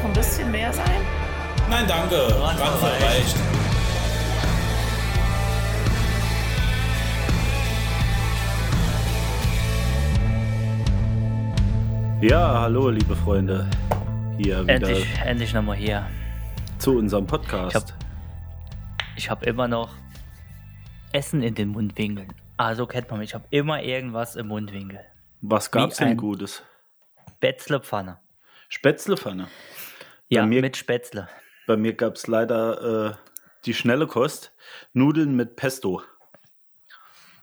noch ein bisschen mehr sein? Nein, danke. Randvoll reicht. Ja, hallo, liebe Freunde. Hier wieder Endlich, endlich nochmal hier. zu unserem Podcast. Ich hab, ich hab immer noch Essen in den Mundwinkeln. Ah, so kennt man mich. Ich habe immer irgendwas im Mundwinkel. Was gab's denn ein- Gutes? Spätzlepfanne. Spätzlepfanne. Ja, mir- mit Spätzle. Bei mir gab's leider äh, die schnelle Kost. Nudeln mit Pesto.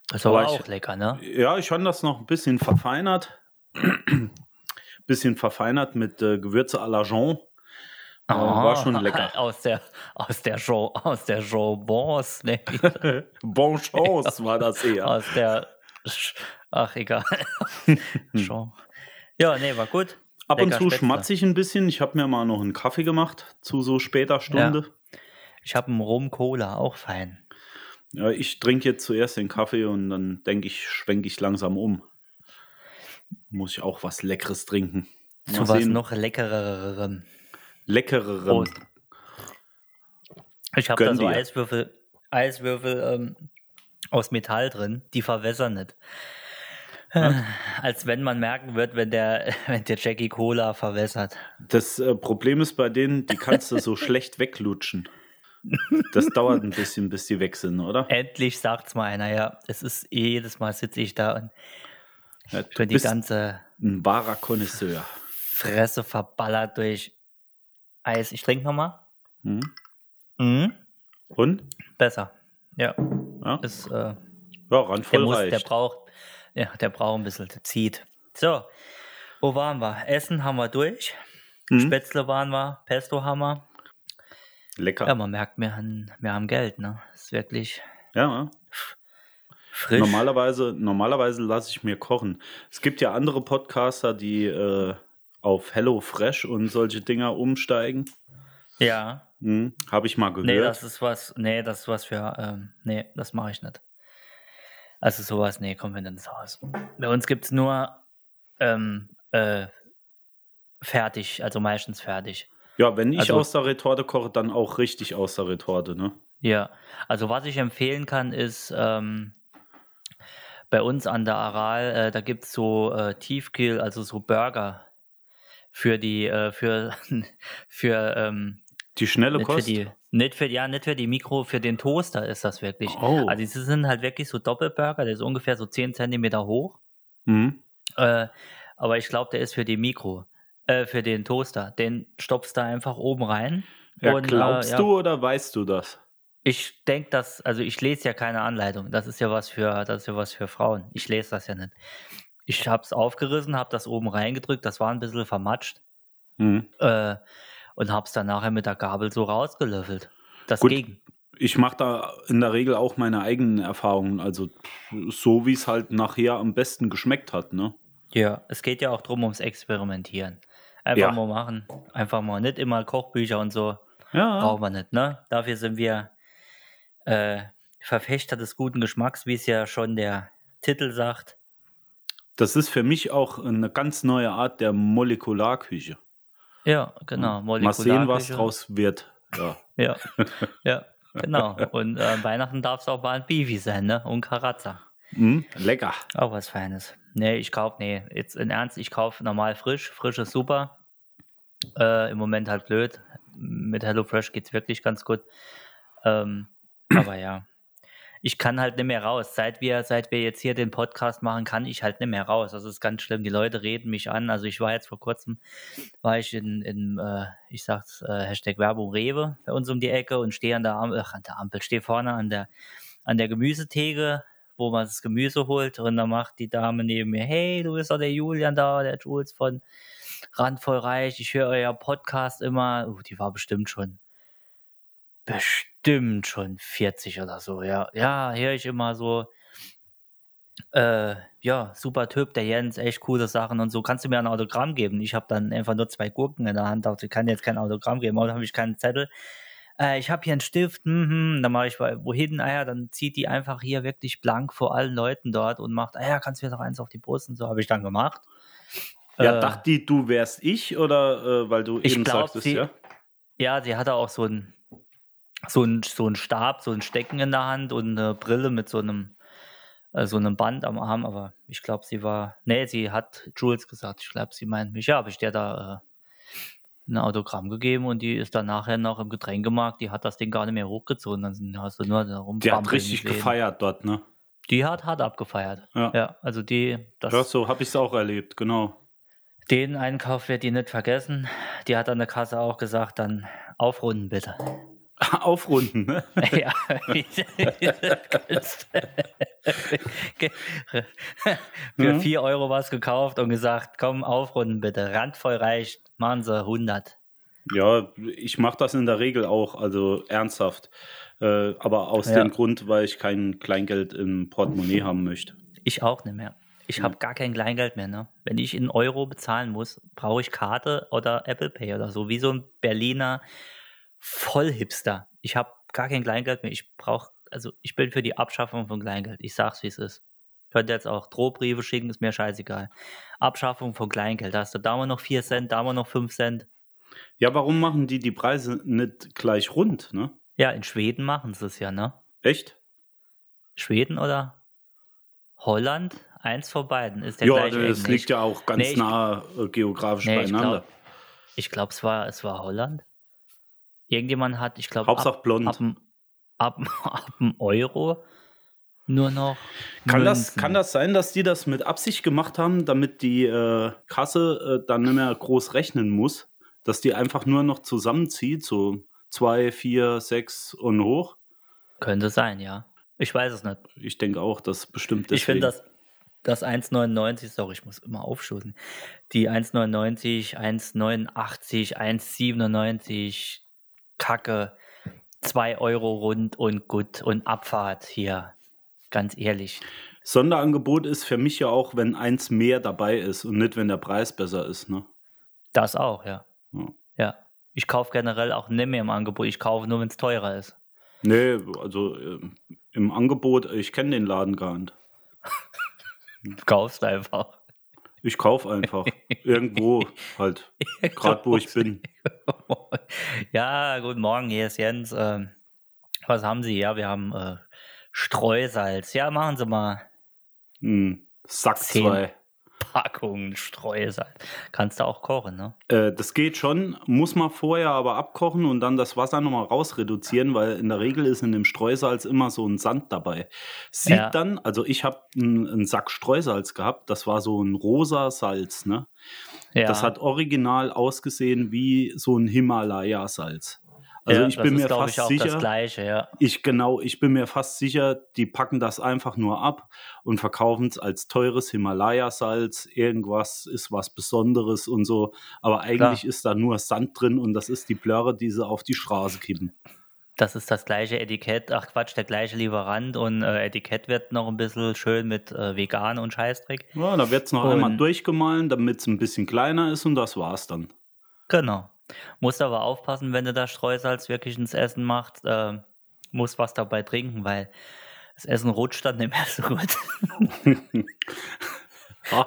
Das war Aber ich- auch lecker, ne? Ja, ich fand das noch ein bisschen verfeinert. bisschen verfeinert mit äh, Gewürze à la Jean. Äh, war schon lecker. Aus der, aus der Show, aus der Show Boss, ne? Bon Chance war das eher. Aus der, ach, egal. Show. Ja, nee, war gut. Ab und zu Spätzle. schmatze ich ein bisschen. Ich habe mir mal noch einen Kaffee gemacht zu so später Stunde. Ich habe einen Rum-Cola, auch fein. Ja, ich trinke jetzt zuerst den Kaffee und dann denke ich, schwenke ich langsam um. Muss ich auch was Leckeres trinken. Mal Zu was sehen. noch leckererem. Leckererem. Oh. Ich habe da so dir. Eiswürfel, Eiswürfel ähm, aus Metall drin, die verwässern nicht. Als wenn man merken wird, wenn der, wenn der Jackie Cola verwässert. Das äh, Problem ist bei denen, die kannst du so schlecht weglutschen. Das dauert ein bisschen, bis die weg sind, oder? Endlich sagt's mal einer, ja. Es ist jedes Mal sitze ich da und Ja, du die ganze ein wahrer Connoisseur. Fresse verballert durch Eis. Ich trinke nochmal. Hm? Mhm. Und? Besser. Ja. Ja, Ist, äh, ja der, randvoll muss, der reicht. braucht, ja, der braucht ein bisschen, der zieht. So, wo waren wir? Essen haben wir durch. Hm? Spätzle waren wir, Pesto haben wir. Lecker. Ja, man merkt, wir haben, wir haben Geld, ne? Ist wirklich Ja, frisch. Normalerweise, normalerweise lasse ich mir kochen. Es gibt ja andere Podcaster, die äh, auf Hello Fresh und solche Dinger umsteigen. Ja. Hm, Habe ich mal gehört. Nee, das ist was, nee, das ist was für, ähm, nee, das mache ich nicht. Also sowas, nee, kommt mir nicht ins Haus. Bei uns gibt es nur ähm, äh, fertig, also meistens fertig. ja, wenn ich also- aus der Retorte koche, dann auch richtig aus der Retorte, ne? Ja, also was ich empfehlen kann, ist ähm, bei uns an der Aral, äh, da gibt es so äh, Tiefkühl, also so Burger für die, äh, für, für, ähm, Die schnelle nicht für Kost. die, nicht für, ja, nicht für die Mikro, für den Toaster ist das wirklich. Oh. Also diese sind halt wirklich so Doppelburger, der ist ungefähr so 10 Zentimeter hoch, Hm. äh, aber ich glaube, der ist für die Mikro, äh, für den Toaster. Den stopfst du einfach oben rein. Ja, und, äh, glaubst ja. du oder weißt du das? Ich denke, dass, also ich lese ja keine Anleitung. Das ist ja was für, das ist ja was für Frauen. Ich lese das ja nicht. Ich habe es aufgerissen, habe das oben reingedrückt, das war ein bisschen vermatscht Hm. äh, und habe es dann nachher mit der Gabel so rausgelöffelt. Das Gut. ging. Ich mache da in der Regel auch meine eigenen Erfahrungen. Also so, wie es halt nachher am besten geschmeckt hat, ne? Ja, es geht ja auch drum ums Experimentieren. Einfach Ja. mal machen. Einfach mal nicht immer Kochbücher und so. Ja. Brauchen wir nicht, ne? Dafür sind wir äh, Verfechter des guten Geschmacks, wie es ja schon der Titel sagt. Das ist für mich auch eine ganz neue Art der Molekularküche. Ja, genau. Mal sehen, was draus wird. Ja. Ja, ja, genau. Und äh, Weihnachten darf es auch mal ein Bifi sein, ne? Und Karazza. Hm, lecker. Auch was Feines. Nee, ich kaufe, nee, jetzt in Ernst, ich kaufe normal frisch. Frisch ist super. Äh, Im Moment halt blöd. Mit HelloFresh geht es wirklich ganz gut. Ähm, aber ja. Ich kann halt nicht mehr raus. Seit wir, seit wir jetzt hier den Podcast machen, kann ich halt nicht mehr raus. Das ist ganz schlimm. Die Leute reden mich an. Also ich war jetzt vor kurzem, war ich in, in äh, ich sag's, äh, Hashtag Werbung Rewe bei uns um die Ecke und stehe an der Ampel, ach, an der Ampel, stehe vorne an der, an der Gemüsetheke, wo man das Gemüse holt und dann macht die Dame neben mir, hey, du bist doch der Julian da, der Jules von Randvoll Reich, ich höre euer Podcast immer. Uh, die war bestimmt schon, bestimmt schon 40 oder so, ja. Ja, höre ich immer so. Äh, ja, super Typ, der Jens, echt coole Sachen und so. Kannst du mir ein Autogramm geben? Ich habe dann einfach nur zwei Gurken in der Hand, dachte, ich kann jetzt kein Autogramm geben, aber dann habe ich keinen Zettel. Äh, ich habe hier einen Stift, mhm, dann mache ich bei- wohin, ah ja, dann zieht die einfach hier wirklich blank vor allen Leuten dort und macht, ah ja, kannst du mir doch eins auf die Brust und so, habe ich dann gemacht. Ja, Äh, dachte die, du wärst ich oder äh, weil du Ich eben glaub, sagtest, sie- ja? Ja, sie hatte auch so einen so ein, so ein Stab, so ein Stecken in der Hand und eine Brille mit so einem, äh, so einem Band am Arm, aber ich glaube, sie war. Nee, sie hat Jules gesagt. Ich glaube, sie meint mich. Ja, habe ich der da äh, ein Autogramm gegeben und die ist dann nachher noch im Getränkemarkt, die hat das Ding gar nicht mehr hochgezogen. Dann hast du nur da Die hat richtig gesehen. gefeiert dort, ne? Die hat hart abgefeiert. Ja. Ja, also die, das, Ja, so habe ich es auch erlebt, genau. den Einkauf wird die nicht vergessen. Die hat an der Kasse auch gesagt, dann aufrunden bitte. Aufrunden, ne? ja. Für Mhm. 4 Euro was gekauft und gesagt, komm, aufrunden bitte. Randvoll reicht, machen sie 100. Ja, ich mache das in der Regel auch, also ernsthaft. Äh, aber aus Ja. dem Grund, weil ich kein Kleingeld im Portemonnaie haben möchte. Ich auch nicht mehr. Ich habe gar kein Kleingeld mehr. Ne? Wenn ich in Euro bezahlen muss, brauche ich Karte oder Apple Pay oder so, wie so ein Berliner Vollhipster. Ich habe gar kein Kleingeld mehr. Ich brauche, also ich bin für die Abschaffung von Kleingeld. Ich sag's, wie es ist. Könnt jetzt auch Drohbriefe schicken, ist mir scheißegal. Abschaffung von Kleingeld. Da hast du da mal noch 4 Cent, da mal noch 5 Cent. Ja, warum machen die die Preise nicht gleich rund, ne? Ja, in Schweden machen sie es ja, ne? Echt? Schweden oder Holland? Eins von beiden ist der Ja, gleiche das liegt ja auch ganz Nee, ich- nah äh, geografisch Nee, ich beieinander. glaube, ich glaub, es, war, es war Holland. Irgendjemand hat, ich glaube, Hauptsache blond. ab, dem- ab, ab dem Euro nur noch. Kann das, kann das sein, dass die das mit Absicht gemacht haben, damit die äh, Kasse äh, dann nicht mehr groß rechnen muss? Dass die einfach nur noch zusammenzieht, so zwei, vier, sechs und hoch? Könnte sein, ja. Ich weiß es nicht. Ich denke auch, das bestimmt Ich finde deswegen. das, das 1,99, sorry, ich muss immer aufstoßen. Die 1,99, 1,89, 1,97, Kacke, 2 Euro rund und gut und Abfahrt hier. Ganz ehrlich. Sonderangebot ist für mich ja auch, wenn eins mehr dabei ist und nicht, wenn der Preis besser ist. Ne? Das auch, ja. Ja. Ja. Ich kaufe generell auch nicht mehr im Angebot. Ich kaufe nur, wenn es teurer ist. Nee, also äh, im Angebot, ich kenne den Laden gar nicht. Du kaufst einfach. Ich kaufe einfach. Irgendwo halt. Gerade wo ich bin. ja, guten Morgen, hier ist Jens. Ähm, was haben Sie? Ja, wir haben äh, Streusalz. Ja, machen Sie mal Hm, Sack Zehn. zwei. Packungen Streusalz. Kannst du auch kochen, ne? Äh, das geht schon, muss man vorher aber abkochen und dann das Wasser nochmal rausreduzieren, weil in der Regel ist in dem Streusalz immer so ein Sand dabei. Sieht Ja. dann, also ich habe einen, einen Sack Streusalz gehabt, das war so ein rosa Salz, ne? Ja. Das hat original ausgesehen wie so ein Himalaya-Salz. Also ja, ich bin mir fast ich, sicher, Gleiche, ja. ich genau, ich bin mir fast sicher, die packen das einfach nur ab und verkaufen es als teures Himalaya-Salz. Irgendwas ist was Besonderes und so. Aber eigentlich ist da nur Sand drin und das ist die Blöre, die sie auf die Straße kippen. Das ist das gleiche Etikett. Ach Quatsch, der gleiche Lieferant und äh, Etikett wird noch ein bisschen schön mit äh, vegan und Scheißdreck. Ja, da wird es noch Und- einmal durchgemahlen, damit es ein bisschen kleiner ist und das war's dann. Genau. Musst aber aufpassen, wenn du das Streusalz wirklich ins Essen machst, äh, musst was dabei trinken, weil das Essen rutscht dann nicht mehr so gut.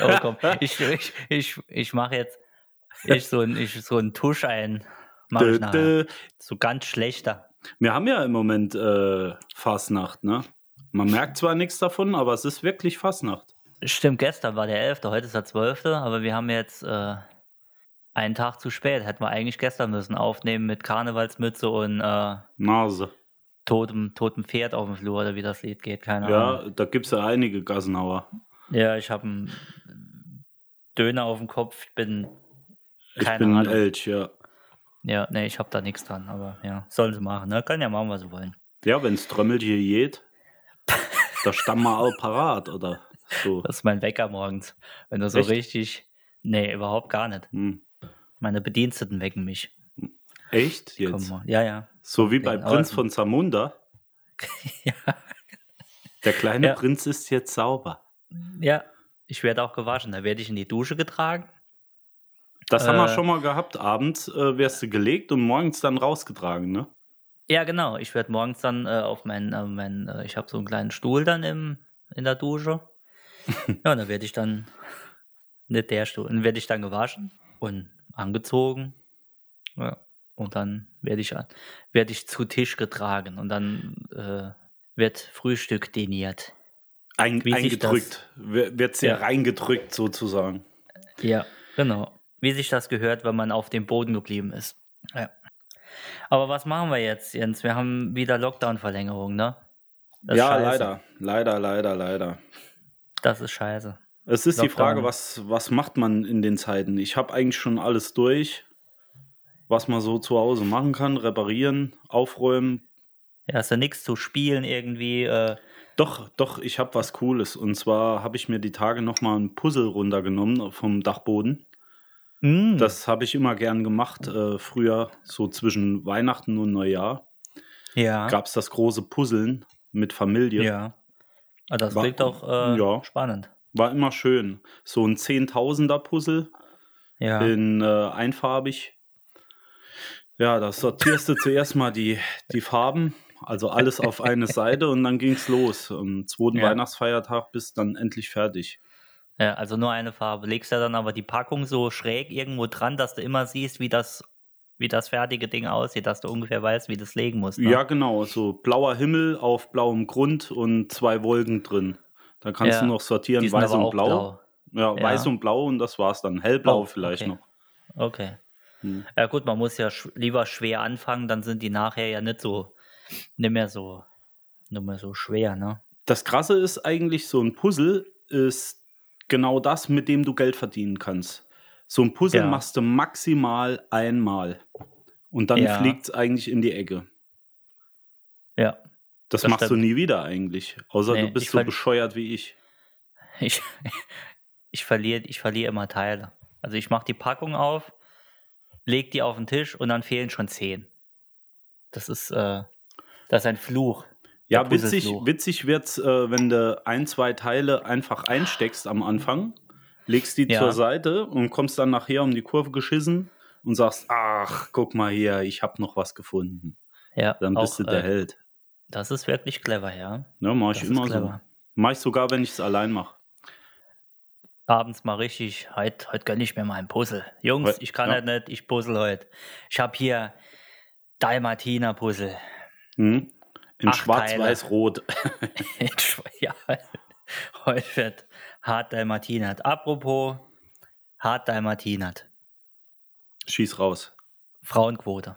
oh, komm, ich ich, ich, ich mache jetzt ich so ein, ich, so einen Tusch ein. Mach ich nachher. So ganz schlechter. Wir haben ja im Moment äh, Fastnacht, ne? Man merkt zwar nichts davon, aber es ist wirklich Fastnacht. Stimmt, gestern war der 11., heute ist der 12., aber wir haben jetzt äh, einen Tag zu spät. Hätten wir eigentlich gestern müssen aufnehmen mit Karnevalsmütze und äh, Nase. totem, totem Pferd auf dem Flur oder wie das Lied geht, keine Ja, Ahnung. da gibt es ja einige Gassenhauer. Ja, ich habe einen Döner auf dem Kopf, ich bin Ich keine bin ein. Elch, ja. Ja, nee, ich habe da nichts dran, aber ja, sollen sie machen, ne? Können ja machen, was sie wollen. Ja, wenn es Trömmel hier geht, da stammen wir all parat, oder so. Das ist mein Wecker morgens. Wenn du so Echt? richtig. Nee, überhaupt gar nicht. Hm. Meine Bediensteten wecken mich. Echt Komm jetzt? Ja, ja. So wie bei Ja, Prinz von Zamunda. Ja. Der kleine Ja. Prinz ist jetzt sauber. Ja, ich werde auch gewaschen. Da werde ich in die Dusche getragen. Das haben wir Äh. schon mal gehabt. Abends äh, wärst du gelegt und morgens dann rausgetragen, ne? Ja, genau. Ich werde morgens dann äh, auf meinen, äh, meinen äh, ich habe so einen kleinen Stuhl dann im, in der Dusche. ja, und da werde ich dann Nicht der Stuhl. Dann werde ich dann gewaschen und angezogen. Ja. Und dann werde ich, werd ich zu Tisch getragen und dann äh, wird Frühstück deniert. Ein, eingedrückt. Wird sehr ja. reingedrückt sozusagen. Ja, genau. Wie sich das gehört, wenn man auf dem Boden geblieben ist. Ja. Aber was machen wir jetzt, Jens? Wir haben wieder Lockdown-Verlängerung, ne? ja, scheiße. leider. Leider, leider, leider. Das ist scheiße. Es ist Lockdown. die Frage, was, was macht man in den Zeiten? Ich habe eigentlich schon alles durch, was man so zu Hause machen kann. Reparieren, aufräumen. Ja, hast du nichts zu spielen irgendwie? Äh doch, doch, ich habe was Cooles. Und zwar habe ich mir die Tage nochmal ein Puzzle runtergenommen vom Dachboden. Mm. Das habe ich immer gern gemacht, äh, früher, so zwischen Weihnachten und Neujahr. Ja. Gab es das große Puzzeln mit Familie. Ja. Ah, das war, klingt auch äh, ja, spannend. War immer schön. So ein Zehntausender Puzzle ja. in äh, einfarbig. Ja, da sortierst du zuerst mal die, die Farben, also alles auf eine Seite und dann ging es los. Am zweiten ja. Weihnachtsfeiertag bist dann endlich fertig. Ja, also nur eine Farbe. Legst ja dann aber die Packung so schräg irgendwo dran, dass du immer siehst, wie das, wie das fertige Ding aussieht, dass du ungefähr weißt, wie das legen musst. Ne? Ja, genau. So blauer Himmel auf blauem Grund und zwei Wolken drin. Da kannst ja, du noch sortieren, weiß und blau. blau. Ja, ja, weiß und blau und das war's dann. Hellblau oh, vielleicht okay. noch. Okay. Hm. Ja gut, man muss ja sch lieber schwer anfangen, dann sind die nachher ja nicht so, nicht mehr so, nicht mehr so schwer, ne? Das Krasse ist eigentlich, so ein Puzzle ist genau das, mit dem du Geld verdienen kannst. So ein Puzzle ja. machst du maximal einmal. Und dann ja. fliegt es eigentlich in die Ecke. Ja. Das, das machst stimmt. du nie wieder eigentlich. Außer nee, du bist so bescheuert wie ich. Ich, ich verliere ich verlier immer Teile. Also ich mache die Packung auf, leg die auf den Tisch und dann fehlen schon zehn. Das ist, äh, das ist ein Fluch. Ja, witzig, witzig wird's, äh, wenn du ein, zwei Teile einfach einsteckst am Anfang, legst die ja. zur Seite und kommst dann nachher um die Kurve geschissen und sagst, ach, guck mal hier, ich habe noch was gefunden. Ja, dann bist auch, du der äh, Held. Das ist wirklich clever, ja. Ja, mach ich das immer so. Mach ich sogar, wenn ich es allein mache. Abends mal richtig, heute, heute gönne ich mir mal ein Puzzle. Jungs, ich kann ja. halt nicht, ich puzzle heute. Ich habe hier Dalmatiner-Puzzle. Hm. In schwarz-weiß-rot. ja, heute wird hart Dalmatinat. Apropos hart Dalmatinat. Schieß raus. Frauenquote.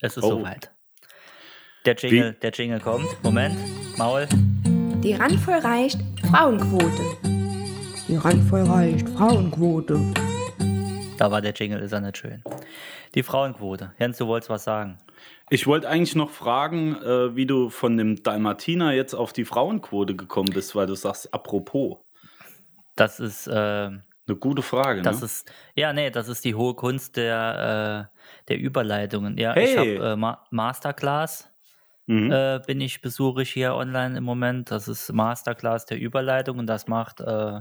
Es ist oh. soweit. Der Jingle, der Jingle kommt. Moment, Maul. Die Randvoll reicht Frauenquote. Die Randvoll reicht Frauenquote. Da war der Jingle, ist er nicht schön. Die Frauenquote. Jens, du wolltest was sagen. Ich wollte eigentlich noch fragen, äh, wie du von dem Dalmatiner jetzt auf die Frauenquote gekommen bist, weil du sagst, apropos. Das ist äh, eine gute Frage. Das ne? ist ja nee, das ist die hohe Kunst der äh, der Überleitungen. Ja, hey. ich habe äh, Ma Masterclass. Mhm. Äh, bin ich besuche ich hier online im Moment. Das ist Masterclass der Überleitung und das macht äh,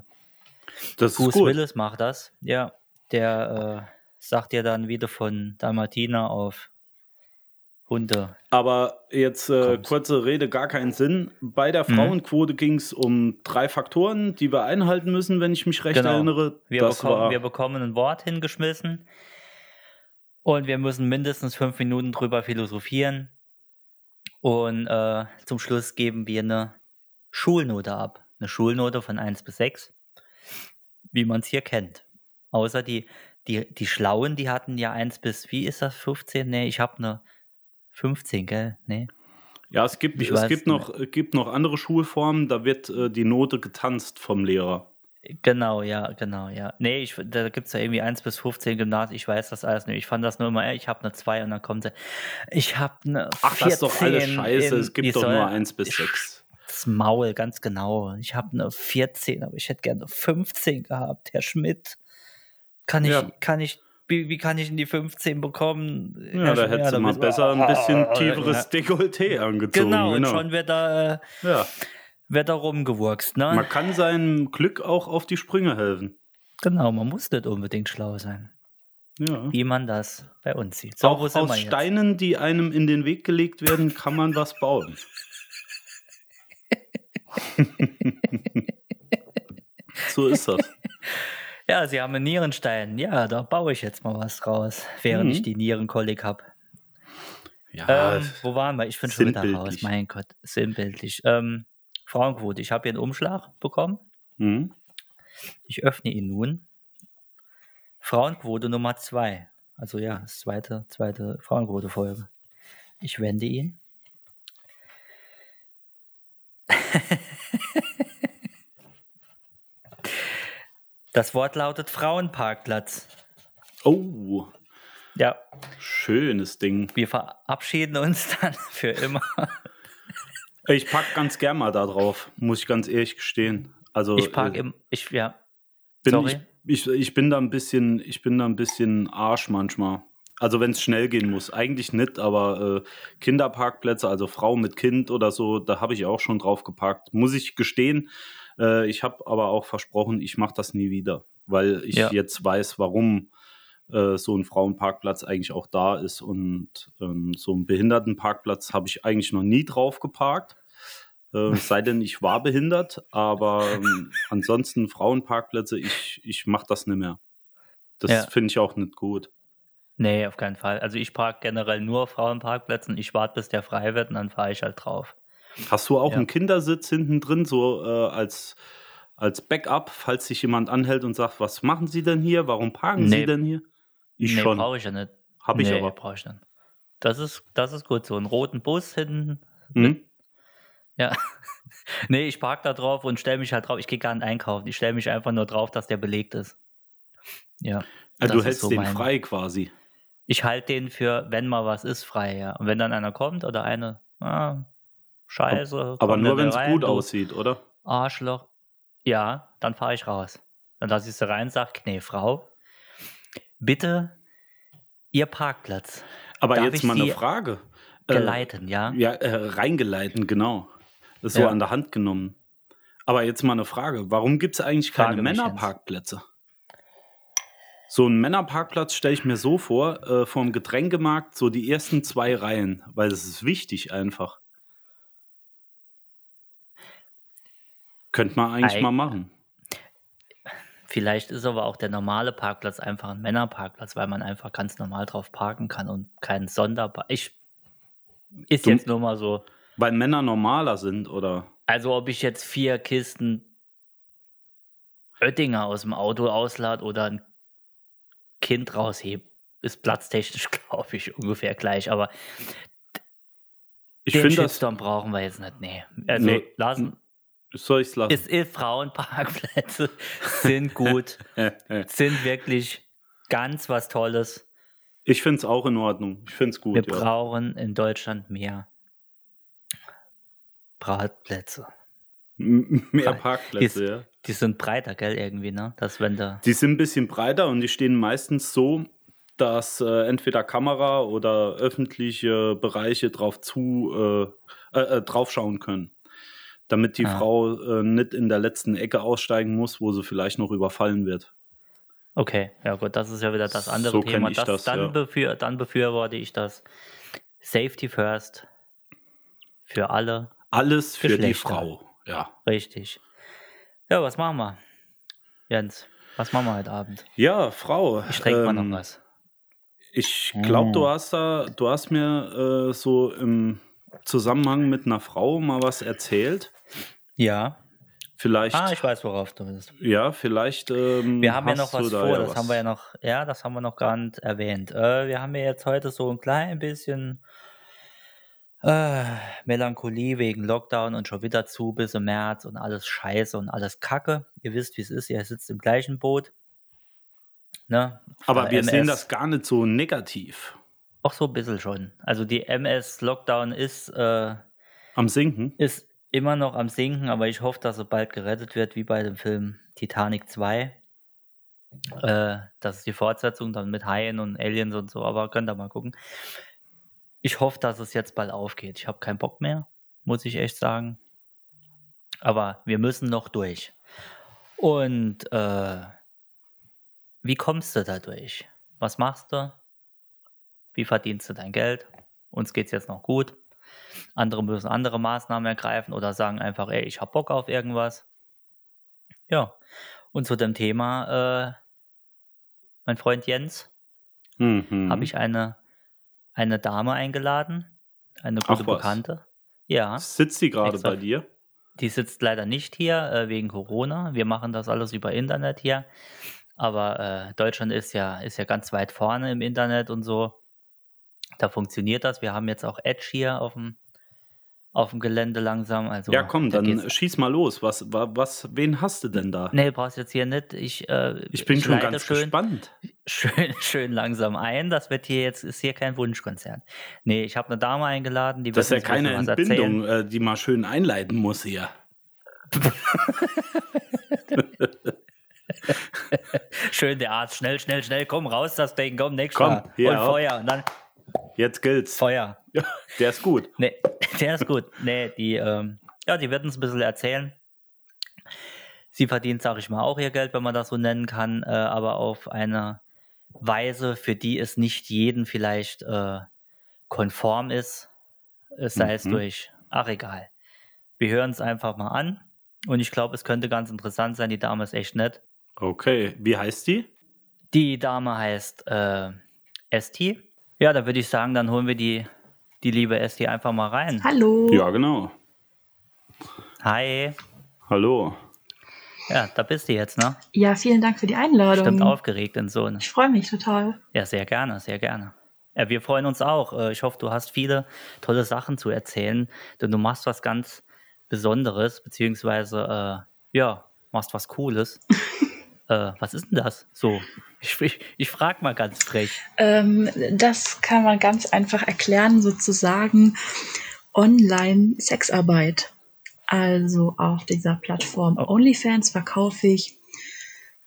das Bruce Willis macht das. Ja, der sagt ja dann wieder von Dalmatiner auf Hunde. Aber jetzt äh, kurze Rede, gar keinen Sinn. Bei der mhm. Frauenquote mhm. ging es um drei Faktoren, die wir einhalten müssen, wenn ich mich recht genau. erinnere. Wir bekommen, wir bekommen ein Wort hingeschmissen und wir müssen mindestens fünf Minuten drüber philosophieren. Und äh, zum Schluss geben wir eine Schulnote ab. Eine Schulnote von 1 bis 6, wie man es hier kennt. Außer die, die, die Schlauen, die hatten ja 1 bis, wie ist das, 15? Nee, ich habe eine 15, gell? Nee. Ja, es gibt, es gibt, noch, gibt noch andere Schulformen, da wird äh, die Note getanzt vom Lehrer. Genau, ja, genau, ja. Nee, ich, da gibt es ja irgendwie 1 bis 15 Gymnasien, ich weiß das alles nicht. Ich fand das nur immer, ich habe eine 2 und dann kommt sie, ich habe eine 14 Ach, das ist doch alles scheiße, in, es gibt doch nur 1 bis 6. Das Maul, ganz genau. Ich habe eine 14, aber ich hätte gerne 15 gehabt, Herr Schmidt. Kann ich, ja. kann ich wie, wie kann ich in die 15 bekommen? Ja, da hättest du mal besser ein bisschen tieferes ja. Dekolleté angezogen. Genau, genau. und schon wird da, äh, ja. Wird da rumgewurkst. Ne? Man kann seinem Glück auch auf die Sprünge helfen. Genau, man muss nicht unbedingt schlau sein. Ja. Wie man das bei uns sieht. So, auch aus Steinen, die einem in den Weg gelegt werden, kann man was bauen. so ist das. Ja, Sie haben einen Nierenstein. Ja, da baue ich jetzt mal was draus, während Mhm. ich die Nierenkolik habe. Ja, Ähm, wo waren wir? Ich bin schon wieder raus. Mein Gott, sinnbildlich. Ähm, Frauenquote. Ich habe hier einen Umschlag bekommen. hm? Ich öffne ihn nun. Frauenquote Nummer zwei. Also ja, das zweite, zweite Frauenquote-Folge. Ich wende ihn. Das Wort lautet Frauenparkplatz. Oh, Ja, schönes Ding. wir verabschieden uns dann für immer. Ich pack ganz gern mal da drauf, muss ich ganz ehrlich gestehen. Also Ich park äh, im, ich, ja, bin sorry. ich, ich, ich bin da ein bisschen, ich bin da ein bisschen Arsch manchmal. Also wenn es schnell gehen muss, eigentlich nicht, aber äh, Kinderparkplätze, also Frau mit Kind oder so, da habe ich auch schon drauf geparkt. Muss ich gestehen. Äh, ich habe aber auch versprochen, ich mache das nie wieder, weil ich Ja. jetzt weiß, warum äh, so ein Frauenparkplatz eigentlich auch da ist und ähm, so einen Behindertenparkplatz habe ich eigentlich noch nie drauf geparkt. Äh, es sei denn, ich war behindert, aber ähm, ansonsten Frauenparkplätze, ich, ich mache das nicht mehr. Das Ja. finde ich auch nicht gut. Nee, auf keinen Fall. Also ich park generell nur auf Frauenparkplätzen. Ich warte, bis der frei wird und dann fahre ich halt drauf. Hast du auch Ja. einen Kindersitz hinten drin, so äh, als, als Backup, falls sich jemand anhält und sagt, was machen Sie denn hier? Warum parken Nee. Sie denn hier? Ich nee, schon. brauche ich ja nicht. Habe ich nee, aber. brauche ich nicht. Das ist, das ist gut. So einen roten Bus hinten. Hm? Ja. nee, ich park da drauf und stelle mich halt drauf. Ich gehe gar nicht einkaufen. Ich stelle mich einfach nur drauf, dass der belegt ist. Ja. Also du hältst so den mein- frei quasi. Ich halte den für, wenn mal was ist, frei, ja. Und wenn dann einer kommt oder eine, ah, scheiße. Aber nur wenn es gut du aussieht, oder? Arschloch. Ja, dann fahre ich raus. Dann lasse ich sie rein, sag, nee, Frau, bitte Ihr Parkplatz Aber Darf jetzt ich mal eine Frage. Äh, geleiten, ja? Ja, äh, reingeleiten, genau. Das so Ja. an der Hand genommen. Aber jetzt mal eine Frage. Warum gibt es eigentlich keine Frage. Männerparkplätze? So einen Männerparkplatz stelle ich mir so vor, äh, vom Getränkemarkt, so die ersten zwei Reihen, weil das ist wichtig einfach. Könnte man eigentlich Eig- mal machen. Vielleicht ist aber auch der normale Parkplatz einfach ein Männerparkplatz, weil man einfach ganz normal drauf parken kann und kein Sonderpark. Ich ist Du- jetzt nur mal so. Weil Männer normaler sind, oder? Also ob ich jetzt vier Kisten Oettinger aus dem Auto auslade oder ein Kind raushebe, ist platztechnisch, glaube ich, ungefähr gleich. Aber Ich den finde das. Shitstorm brauchen wir jetzt nicht. Nee. Also Nee. lassen. Soll ich es lassen? Ist Frauenparkplätze sind gut, sind wirklich ganz was Tolles. ich finde es auch in Ordnung. Ich finde es gut. Wir ja. brauchen in Deutschland mehr Parkplätze. Mehr Parkplätze, ja. Die sind breiter, gell, irgendwie, ne? Dass wenn da. Die sind ein bisschen breiter und die stehen meistens so, dass äh, entweder Kamera oder öffentliche Bereiche drauf zu äh, äh, äh, draufschauen können. Damit die Ah. Frau äh, nicht in der letzten Ecke aussteigen muss, wo sie vielleicht noch überfallen wird. Okay, ja gut, das ist ja wieder das andere So Thema. ich das, dann, ja. befür, dann befürworte ich das. Safety first. Für alle. Alles für die. Frau. Ja. Richtig. Ja, was machen wir? Jens, was machen wir heute Abend? Ja, Frau. Ich trinke mal ähm, noch was. Ich glaube, du hast da, du hast mir äh, so im Zusammenhang mit einer Frau mal was erzählt. Ja. Vielleicht, Ah, ich weiß, worauf du bist. ja, vielleicht. Ähm, Wir haben ja noch was da vor, ja das was. haben wir ja noch, ja, das haben wir noch gar nicht erwähnt. Äh, wir haben ja jetzt heute so ein klein bisschen äh, Melancholie wegen Lockdown und schon wieder zu bis im März und alles scheiße und alles Kacke. Ihr wisst, wie es ist, ihr sitzt im gleichen Boot. Ne? Aber wir sehen MS. das gar nicht so negativ. Auch so ein bisschen schon. Also die MS-Lockdown ist, äh, Am Sinken. ist immer noch am Sinken, aber ich hoffe, dass er bald gerettet wird, wie bei dem Film Titanic 2. Äh, das ist die Fortsetzung dann mit Haien und Aliens und so, aber könnt ihr mal gucken. Ich hoffe, dass es jetzt bald aufgeht. Ich habe keinen Bock mehr, muss ich echt sagen. Aber wir müssen noch durch. Und äh, wie kommst du da durch? Was machst du? Wie verdienst du dein Geld? Uns geht es jetzt noch gut. Andere müssen andere Maßnahmen ergreifen oder sagen einfach, ey, ich hab Bock auf irgendwas. Ja. Und zu dem Thema, äh, mein Freund Jens, Mhm. habe ich eine, eine Dame eingeladen, eine gute. Bekannte. Ja, Sitzt sie gerade bei dir? die sitzt leider nicht hier äh, wegen Corona. Wir machen das alles über Internet hier. Aber äh, Deutschland ist ja, ist ja ganz weit vorne im Internet und so. Da funktioniert das. Wir haben jetzt auch Edge hier auf dem, auf dem Gelände langsam. Also, ja, komm, da dann geht's- schieß mal los. Was, wa- was, wen hast du denn da? Nee, brauchst jetzt hier nicht. Ich, äh, ich bin schon leite ganz schön, gespannt. schön, schön langsam ein. Das wird hier jetzt, ist hier kein Wunschkonzert. Nee, ich habe eine Dame eingeladen, die Das ist ja wird keine erzählen. Entbindung, äh, die mal schön einleiten muss hier. Schön der Arzt, schnell, schnell, schnell, komm raus, das Ding, komm, nächstes Komm, Mal. und hopp. Feuer, und dann Jetzt gilt's. Feuer. Ja, der ist gut. Nee, der ist gut. Nee, die, ähm, ja, die wird uns ein bisschen erzählen. Sie verdient, sag ich mal, auch ihr Geld, wenn man das so nennen kann, äh, aber auf eine Weise, für die es nicht jeden vielleicht äh, konform ist, es sei es Mhm. durch, ach egal. Wir hören es einfach mal an und ich glaube, es könnte ganz interessant sein. Die Dame ist echt nett. Okay, wie heißt die? Die Dame heißt äh, Esti. Ja, da würde ich sagen, dann holen wir die, die liebe Esti einfach mal rein. Hallo. Ja, genau. Hi. Hallo. Ja, da bist du jetzt, ne? Ja, vielen Dank für die Einladung. Stimmt aufgeregt in so eine. Ich freue mich total. Ja, sehr gerne, sehr gerne. Ja, wir freuen uns auch. Äh, Ich hoffe, du hast viele tolle Sachen zu erzählen, denn du machst was ganz Besonderes, beziehungsweise, äh, ja, machst was Cooles. äh, was ist denn das? So, ich, ich, ich frage mal ganz frech. Ähm, das kann man ganz einfach erklären, sozusagen Online-Sexarbeit. Also auf dieser Plattform Oh. OnlyFans verkaufe ich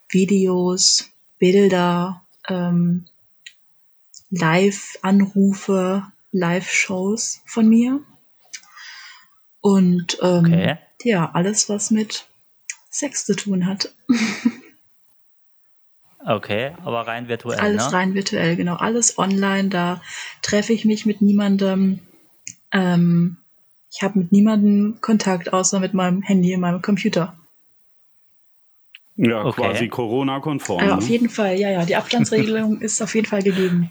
Videos, Bilder, ähm, Live-Anrufe, Live-Shows von mir. Und ähm, Okay. ja, alles, was mit Sex zu tun hat. Okay, aber rein virtuell, Alles ne? rein virtuell, genau. Alles online. Da treffe ich mich mit niemandem. Ähm, ich habe mit niemandem Kontakt, außer mit meinem Handy und meinem Computer. Ja, Okay. quasi Corona-konform. Aber auf ne? jeden Fall, ja, ja. Die Abstandsregelung ist auf jeden Fall gegeben.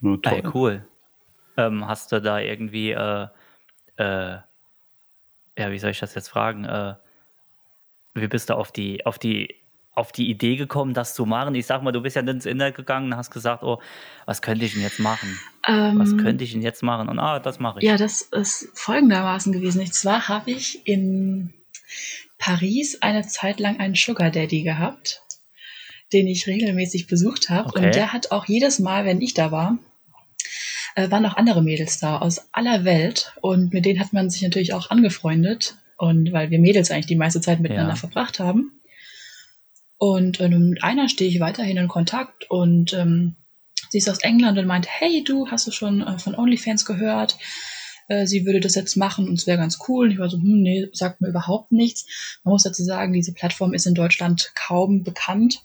Ja, toll. Ey, cool. Ähm, hast du da irgendwie, äh, äh, ja, wie soll ich das jetzt fragen? Äh, wie bist du auf die, auf die, auf die Idee gekommen, das zu machen? Ich sag mal, du bist ja ins Internet gegangen und hast gesagt, oh, was könnte ich denn jetzt machen? Ähm, Was könnte ich denn jetzt machen? Und ah, das mache ich. Ja, das ist folgendermaßen gewesen. Und zwar habe ich in Paris eine Zeit lang einen Sugar Daddy gehabt, den ich regelmäßig besucht habe. Okay. Und der hat auch jedes Mal, wenn ich da war, äh, waren auch andere Mädels da aus aller Welt. Und mit denen hat man sich natürlich auch angefreundet. Und weil wir Mädels eigentlich die meiste Zeit miteinander Ja. verbracht haben. Und äh, mit einer stehe ich weiterhin in Kontakt und ähm, sie ist aus England und meint, hey du, hast du schon äh, von OnlyFans gehört? Äh, sie würde das jetzt machen und es wäre ganz cool. Und ich war so, hm, nee, sagt mir überhaupt nichts. Man muss dazu sagen, diese Plattform ist in Deutschland kaum bekannt.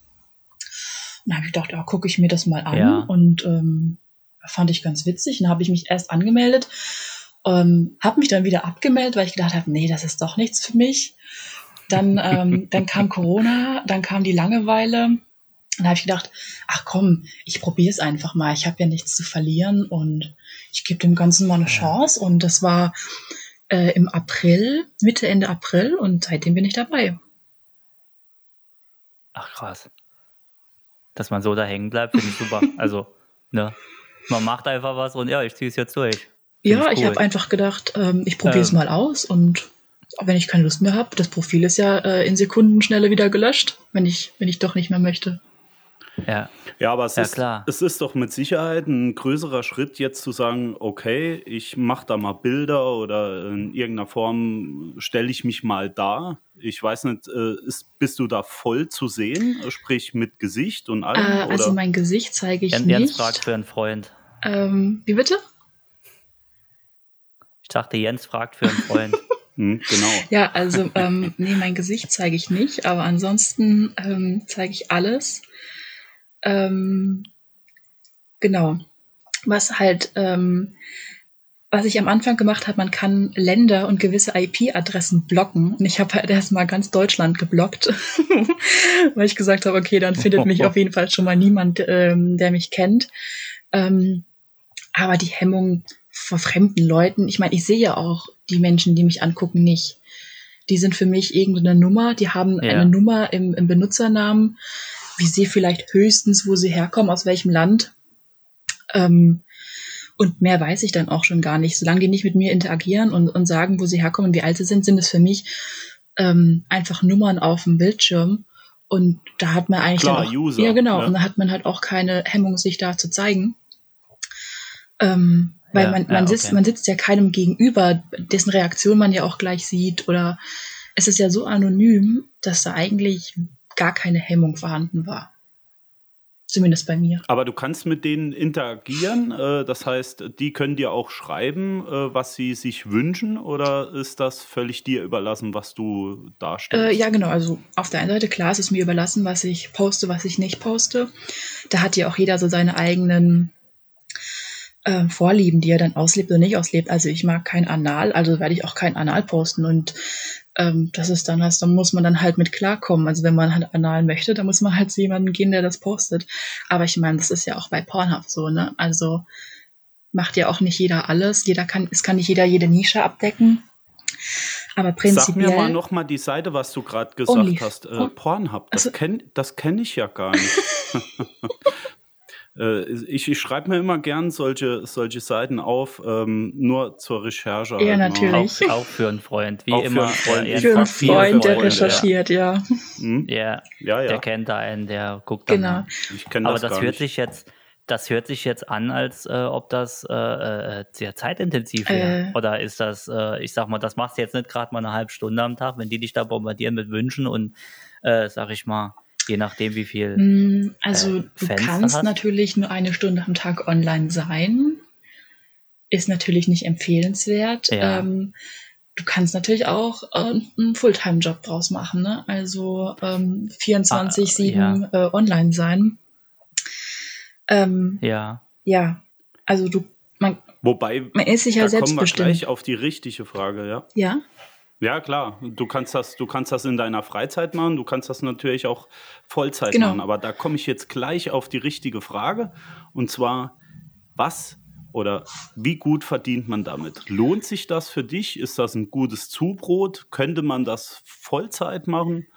Und da habe ich gedacht, ja, gucke ich mir das mal an. Ja. Und ähm, fand ich ganz witzig. Und dann habe ich mich erst angemeldet, ähm, habe mich dann wieder abgemeldet, weil ich gedacht habe, nee, das ist doch nichts für mich. Dann, ähm, dann kam Corona, dann kam die Langeweile. Dann habe ich gedacht, ach komm, ich probiere es einfach mal. Ich habe ja nichts zu verlieren und ich gebe dem Ganzen mal eine Chance. Und das war äh, im April, Mitte, Ende April und seitdem bin ich dabei. Ach krass. Dass man so da hängen bleibt, finde ich super. also, ne? Man macht einfach was und ja, ich ziehe es jetzt durch. Find ja, ich ich cool. habe einfach gedacht, ähm, ich probiere es Ähm. mal aus und wenn ich keine Lust mehr habe, das Profil ist ja äh, in Sekundenschnelle wieder gelöscht, wenn ich, wenn ich doch nicht mehr möchte. Ja, Ja, aber es, Ja, ist, klar. es ist doch mit Sicherheit ein größerer Schritt, jetzt zu sagen, okay, ich mache da mal Bilder oder in irgendeiner Form stelle ich mich mal dar. Ich weiß nicht, äh, ist, bist du da voll zu sehen, sprich mit Gesicht und allem? Äh, also oder? mein Gesicht zeige ich Jens, Jens nicht. fragt für einen Freund. Ähm, wie bitte? Ich dachte, Jens fragt für einen Freund. Hm, genau. Ja, also ähm, nee, mein Gesicht zeige ich nicht, aber ansonsten ähm, zeige ich alles. Ähm, genau. Was halt ähm, was ich am Anfang gemacht habe, man kann Länder und gewisse IP-Adressen blocken. Und ich habe halt erstmal ganz Deutschland geblockt, weil ich gesagt habe, okay, dann findet mich auf jeden Fall schon mal niemand, ähm, der mich kennt. Ähm, aber die Hemmung vor fremden Leuten, ich meine, ich sehe ja auch die Menschen, die mich angucken, nicht. Die sind für mich irgendeine Nummer, die haben ja. eine Nummer im, im Benutzernamen. Ich sehe vielleicht höchstens, wo sie herkommen, aus welchem Land. Ähm, und mehr weiß ich dann auch schon gar nicht. Solange die nicht mit mir interagieren und, und sagen, wo sie herkommen, wie alt sie sind, sind es für mich ähm, einfach Nummern auf dem Bildschirm. Und da hat man eigentlich Klar, dann auch, User, ja genau, ja. und da hat man halt auch keine Hemmung, sich da zu zeigen. Ähm, weil Ja, man, ja, man, sitzt, okay. man sitzt ja keinem gegenüber, dessen Reaktion man ja auch gleich sieht. Oder es ist ja so anonym, dass da eigentlich gar keine Hemmung vorhanden war. Zumindest bei mir. Aber du kannst mit denen interagieren, äh, das heißt, die können dir auch schreiben, äh, was sie sich wünschen, oder ist das völlig dir überlassen, was du darstellst? Äh, ja, genau. Also auf der einen Seite, klar, es ist mir überlassen, was ich poste, was ich nicht poste. Da hat ja auch jeder so seine eigenen äh, Vorlieben, die er dann auslebt oder nicht auslebt. Also ich mag kein Anal, also werde ich auch kein Anal posten. Und ähm, das ist dann was, da muss man dann halt mit klarkommen. Also wenn man halt Anal möchte, dann muss man halt zu jemandem gehen, der das postet. Aber ich meine, das ist ja auch bei Pornhub so, ne? Also macht ja auch nicht jeder alles. Jeder kann, es kann nicht jeder jede Nische abdecken. Aber Sag prinzipiell. mir mal nochmal die Seite, was du gerade gesagt Only- hast. Äh, Porn- Pornhub, das Also- kenne kenn ich ja gar nicht. Äh, ich ich schreibe mir immer gern solche, solche Seiten auf, ähm, nur zur Recherche. Ja, halt mal. natürlich. Auch, auch für einen Freund, wie Auch für immer. einen Freund. äh, für einen Freund, der Freunde, recherchiert, ja. Hm? Ja, Ja, der ja, kennt da einen, der guckt dann Genau. mal. ich kenne Aber das, das, gar hört nicht. sich jetzt, das hört sich jetzt an, als äh, ob das äh, äh, sehr zeitintensiv wäre. Äh. Oder ist das, äh, ich sag mal, das machst du jetzt nicht gerade mal eine halbe Stunde am Tag, wenn die dich da bombardieren mit Wünschen und, äh, sag ich mal, je nachdem wie viel. Mm, Also Äh, du kannst natürlich nur eine Stunde am Tag online sein. Ist natürlich nicht empfehlenswert. Ja. Ähm, du kannst natürlich auch äh, einen Fulltime-Job draus machen, ne? Also ähm, 24-7 äh, online sein. Ähm, Ja, ja, also du, man, Wobei, man ist sich ja da kommen wir gleich auf die richtige Frage, ja. Ja, Ja, klar. Du kannst das, du kannst das in deiner Freizeit machen, du kannst das natürlich auch Vollzeit Genau. machen. Aber da komme ich jetzt gleich auf die richtige Frage. Und zwar, was oder wie gut verdient man damit? Lohnt sich das für dich? Ist das ein gutes Zubrot? Könnte man das Vollzeit machen?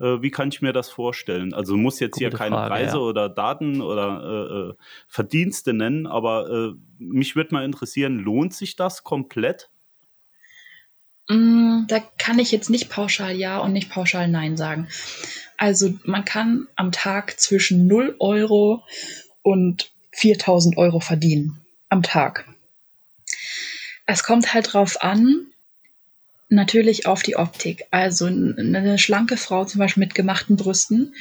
Äh, wie kann ich mir das vorstellen? Also muss jetzt hier Gute keine Frage, Preise ja. oder Daten oder äh, äh, Verdienste nennen, aber äh, mich würde mal interessieren, lohnt sich das komplett? Mm, Da kann ich jetzt nicht pauschal Ja und nicht pauschal Nein sagen. Also man kann am Tag zwischen 0 Euro und 4000 Euro verdienen. Am Tag. Es kommt halt drauf an, natürlich auf die Optik. Also eine schlanke Frau zum Beispiel mit gemachten Brüsten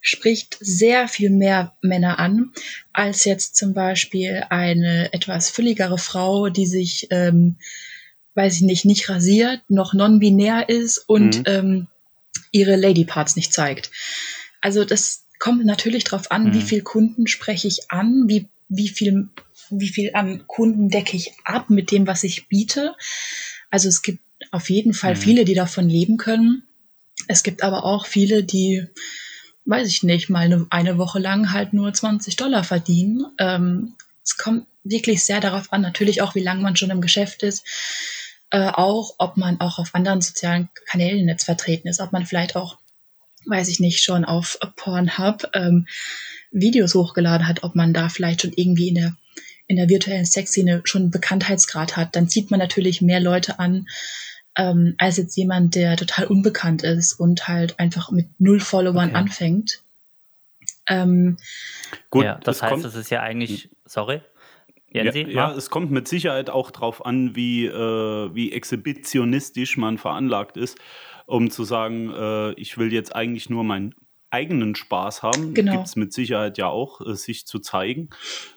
spricht sehr viel mehr Männer an, als jetzt zum Beispiel eine etwas fülligere Frau, die sich ähm, weiß ich nicht, nicht rasiert, noch non-binär ist und Mhm. ähm, ihre Ladyparts nicht zeigt. Also das kommt natürlich drauf an, Mhm. wie viel Kunden spreche ich an, wie, wie viel, wie viel an Kunden decke ich ab mit dem, was ich biete. Also es gibt auf jeden Fall Mhm. viele, die davon leben können. Es gibt aber auch viele, die, weiß ich nicht, mal eine, eine Woche lang halt nur 20 Dollar verdienen. Ähm, es kommt wirklich sehr darauf an, natürlich auch, wie lange man schon im Geschäft ist, äh, auch, ob man auch auf anderen sozialen Kanälen jetzt vertreten ist, ob man vielleicht auch, weiß ich nicht, schon auf Pornhub ähm, Videos hochgeladen hat, ob man da vielleicht schon irgendwie in der in der virtuellen Sexszene schon einen Bekanntheitsgrad hat, dann zieht man natürlich mehr Leute an, ähm, als jetzt jemand, der total unbekannt ist und halt einfach mit null Followern Okay. anfängt. Ähm, Gut, ja, das es heißt, kommt- es ist ja eigentlich, sorry, Ja, Jensi? ja, es kommt mit Sicherheit auch darauf an, wie, äh, wie exhibitionistisch man veranlagt ist, um zu sagen, äh, ich will jetzt eigentlich nur meinen eigenen Spaß haben. Genau. Gibt es mit Sicherheit ja auch, äh, sich zu zeigen.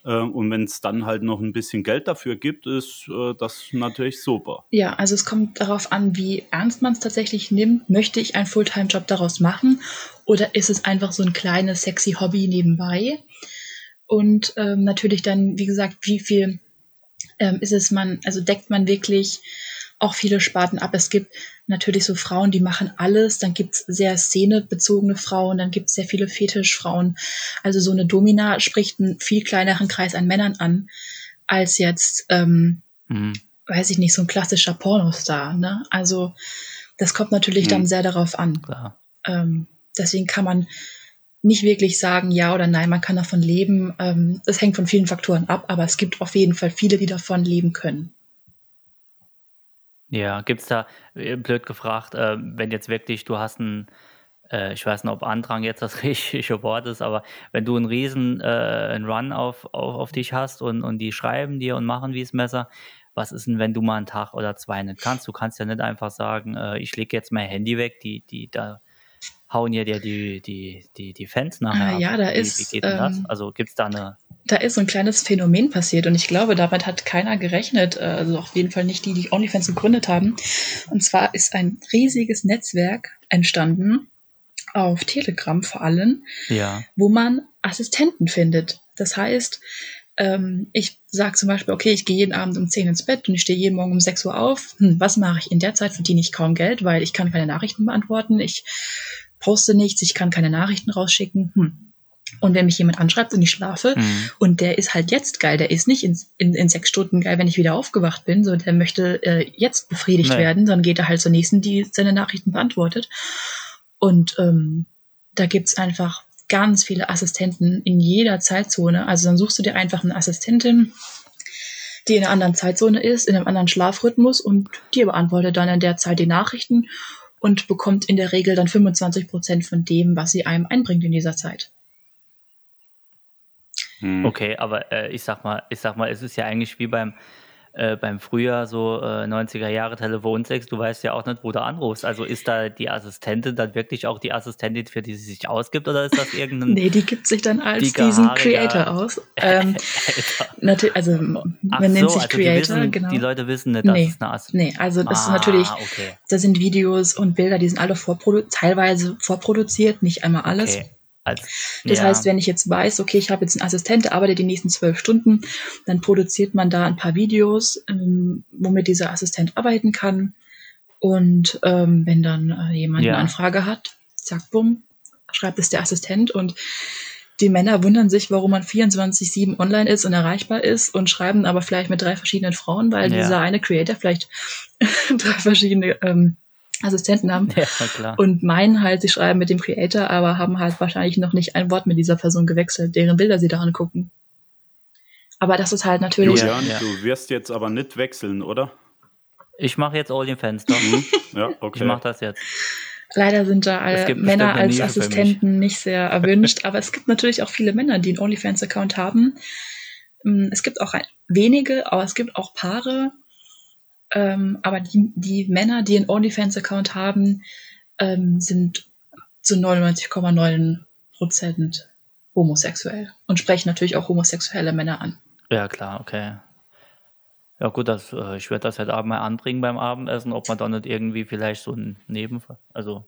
Äh, und wenn es dann halt noch ein bisschen Geld dafür gibt, ist äh, das natürlich super. Ja, also es kommt darauf an, wie ernst man es tatsächlich nimmt. Möchte ich einen Fulltime-Job daraus machen oder ist es einfach so ein kleines, sexy Hobby nebenbei? Und ähm, natürlich dann, wie gesagt, wie viel ähm, ist es man, also deckt man wirklich auch viele Sparten ab. Es gibt natürlich so Frauen, die machen alles. Dann gibt es sehr szenebezogene Frauen, dann gibt es sehr viele Fetischfrauen. Also so eine Domina spricht einen viel kleineren Kreis an Männern an, als jetzt, ähm, mhm. weiß ich nicht, so ein klassischer Pornostar. Ne? Also das kommt natürlich mhm. dann sehr darauf an. Ähm, deswegen kann man nicht wirklich sagen, ja oder nein, man kann davon leben. Ähm, das hängt von vielen Faktoren ab, aber es gibt auf jeden Fall viele, die davon leben können. Ja, gibt es da, äh, blöd gefragt, äh, wenn jetzt wirklich, du hast ein, äh, ich weiß nicht, ob Andrang jetzt das richtige Wort ist, aber wenn du einen riesen einen Run auf, auf, auf dich hast und, und die schreiben dir und machen wie es Messer, was ist denn, wenn du mal einen Tag oder zwei nicht kannst? Du kannst ja nicht einfach sagen, ich lege jetzt mein Handy weg, die, die, da hauen ja dir die, die, die, die Fans nachher. Ah, ja, da wie, ist. Wie geht denn ähm, das? Also gibt es da eine. Da ist so ein kleines Phänomen passiert und ich glaube, damit hat keiner gerechnet, äh, also auf jeden Fall nicht die, die OnlyFans gegründet haben. Und zwar ist ein riesiges Netzwerk entstanden, auf Telegram vor allem, ja. wo man Assistenten findet. Das heißt, ähm, ich sage zum Beispiel, okay, ich gehe jeden Abend um 10 ins Bett und ich stehe jeden Morgen um 6 Uhr auf. Hm, was mache ich in der Zeit? Verdiene ich kaum Geld, weil ich kann keine Nachrichten beantworten. Ich poste nichts, ich kann keine Nachrichten rausschicken. Hm. Und wenn mich jemand anschreibt und ich schlafe mhm. und der ist halt jetzt geil, der ist nicht in, in, in, sechs Stunden geil, wenn ich wieder aufgewacht bin, so der möchte äh, jetzt befriedigt nee. werden, dann geht er halt zur nächsten, die seine Nachrichten beantwortet. Und ähm, da gibt's einfach ganz viele Assistenten in jeder Zeitzone. Also dann suchst du dir einfach eine Assistentin, die in einer anderen Zeitzone ist, in einem anderen Schlafrhythmus und die beantwortet dann in der Zeit die Nachrichten und bekommt in der Regel dann 25 Prozent von dem, was sie einem einbringt in dieser Zeit. Hm. Okay, aber äh, ich sag mal, ich sag mal, es ist ja eigentlich wie beim äh, beim Frühjahr so äh, 90er Jahre Telefonsex, du weißt ja auch nicht, wo du anrufst. Also ist da die Assistentin dann wirklich auch die Assistentin, für die sie sich ausgibt, oder ist das irgendein. nee, die gibt sich dann als diesen Creator aus. Ähm, natürlich, also man Ach nennt so, sich also Creator, wissen, genau. Die Leute wissen nicht, dass nee, es eine Assistentin ist. Nee, also das ah, ist natürlich, okay. da sind Videos und Bilder, die sind alle vorprodu teilweise vorproduziert, nicht einmal alles. Okay. Als, das ja. heißt, wenn ich jetzt weiß, okay, ich habe jetzt einen Assistent, der arbeitet die nächsten zwölf Stunden, dann produziert man da ein paar Videos, ähm, womit dieser Assistent arbeiten kann. Und ähm, wenn dann äh, jemand ja. eine Anfrage hat, zack, bumm, schreibt es der Assistent und die Männer wundern sich, warum man 24-7 online ist und erreichbar ist und schreiben aber vielleicht mit drei verschiedenen Frauen, weil ja. dieser eine Creator vielleicht drei verschiedene ähm, Assistenten haben. Ja, klar. Und meinen halt, sie schreiben mit dem Creator, aber haben halt wahrscheinlich noch nicht ein Wort mit dieser Person gewechselt, deren Bilder sie da angucken. Aber das ist halt natürlich. Julian, ja. du wirst jetzt aber nicht wechseln, oder? Ich mache jetzt All Fans, doch. Mhm. ja, okay. Ich mache das jetzt. Leider sind da alle Männer als Assistenten nicht sehr erwünscht, aber es gibt natürlich auch viele Männer, die einen OnlyFans-Account haben. Mm, es gibt auch wenige, aber es gibt auch Paare, ähm, aber die, die Männer, die einen OnlyFans-Account haben, ähm, sind zu 99,9 Prozent homosexuell und sprechen natürlich auch homosexuelle Männer an. Ja, klar, okay. Ja gut, das, äh, ich werde das heute Abend mal anbringen beim Abendessen, ob man da nicht irgendwie vielleicht so ein Nebenfall, also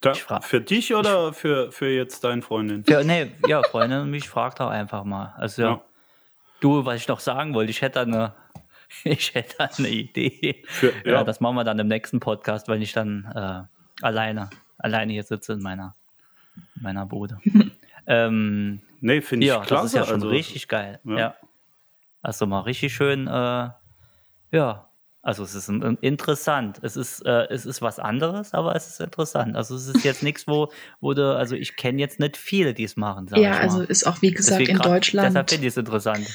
da, für dich oder ich, für, für jetzt deine Freundin? Für, nee, ja, Freundin mich fragt auch einfach mal. Also ja. ja. Du, was ich noch sagen wollte, ich hätte eine ich hätte eine Idee. Für, ja. ja. das machen wir dann im nächsten Podcast, wenn ich dann äh, alleine, alleine hier sitze in meiner, meiner Bude. ähm, nee, finde ich ja, klasse. Das ist ja schon also, richtig geil. Ja. ja. Also mal richtig schön, äh, ja. Also es ist ein, ein interessant. Es ist, äh, es ist was anderes, aber es ist interessant. Also es ist jetzt nichts, wo, wo du, also ich kenne jetzt nicht viele, die es machen. ja, also ist auch wie gesagt Deswegen in grad, Deutschland. Deshalb finde ich es interessant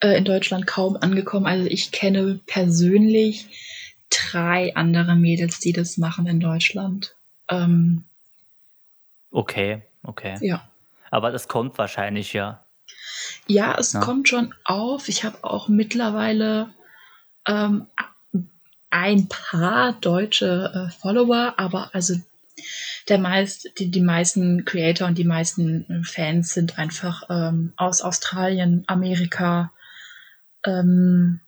äh, in Deutschland kaum angekommen. Also ich kenne persönlich drei andere Mädels, die das machen in Deutschland. Ähm, okay, okay. Ja. Aber das kommt wahrscheinlich ja. Ja, es ja. kommt schon auf. Ich habe auch mittlerweile ähm, ein paar deutsche äh, Follower, aber also der meist, die, die meisten Creator und die meisten Fans sind einfach ähm, aus Australien, Amerika, ähm,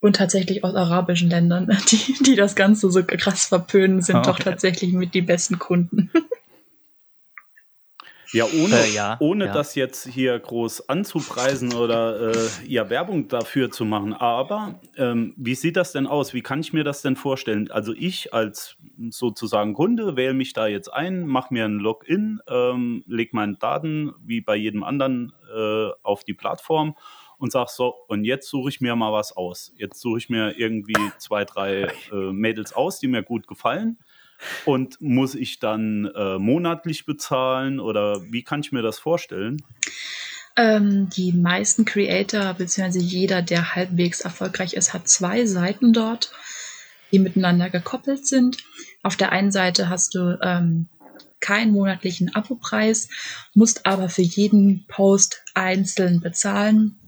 und tatsächlich aus arabischen Ländern, die, die das Ganze so krass verpönen, sind ah, okay. doch tatsächlich mit die besten Kunden. Ja, ohne, äh, ja, ohne ja. das jetzt hier groß anzupreisen oder äh, ja, Werbung dafür zu machen. Aber ähm, wie sieht das denn aus? Wie kann ich mir das denn vorstellen? Also ich als sozusagen Kunde wähle mich da jetzt ein, mache mir ein Login, ähm, lege meine Daten wie bei jedem anderen äh, auf die Plattform und sage so, und jetzt suche ich mir mal was aus. Jetzt suche ich mir irgendwie zwei, drei äh, Mädels aus, die mir gut gefallen und muss ich dann äh, monatlich bezahlen oder wie kann ich mir das vorstellen? Ähm, die meisten Creator, beziehungsweise jeder, der halbwegs erfolgreich ist, hat zwei Seiten dort, die miteinander gekoppelt sind. Auf der einen Seite hast du ähm, keinen monatlichen Abopreis, musst aber für jeden Post einzeln bezahlen,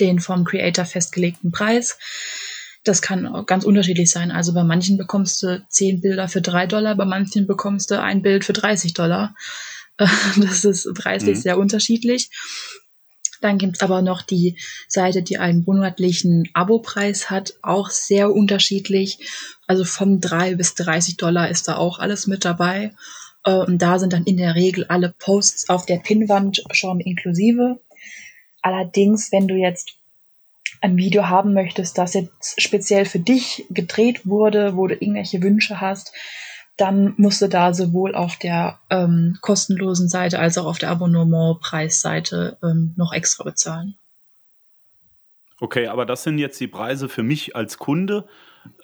den vom Creator festgelegten Preis. Das kann ganz unterschiedlich sein. Also bei manchen bekommst du zehn Bilder für drei Dollar, bei manchen bekommst du ein Bild für 30 Dollar. Das ist preislich mhm. sehr unterschiedlich. Dann gibt es aber noch die Seite, die einen monatlichen Abopreis hat, auch sehr unterschiedlich. Also von drei bis 30 Dollar ist da auch alles mit dabei. Äh, und da sind dann in der Regel alle Posts auf der Pinnwand schon inklusive. Allerdings, wenn du jetzt ein Video haben möchtest, das jetzt speziell für dich gedreht wurde, wo du irgendwelche Wünsche hast, dann musst du da sowohl auf der ähm, kostenlosen Seite als auch auf der Abonnement-Preisseite ähm, noch extra bezahlen. Okay, aber das sind jetzt die Preise für mich als Kunde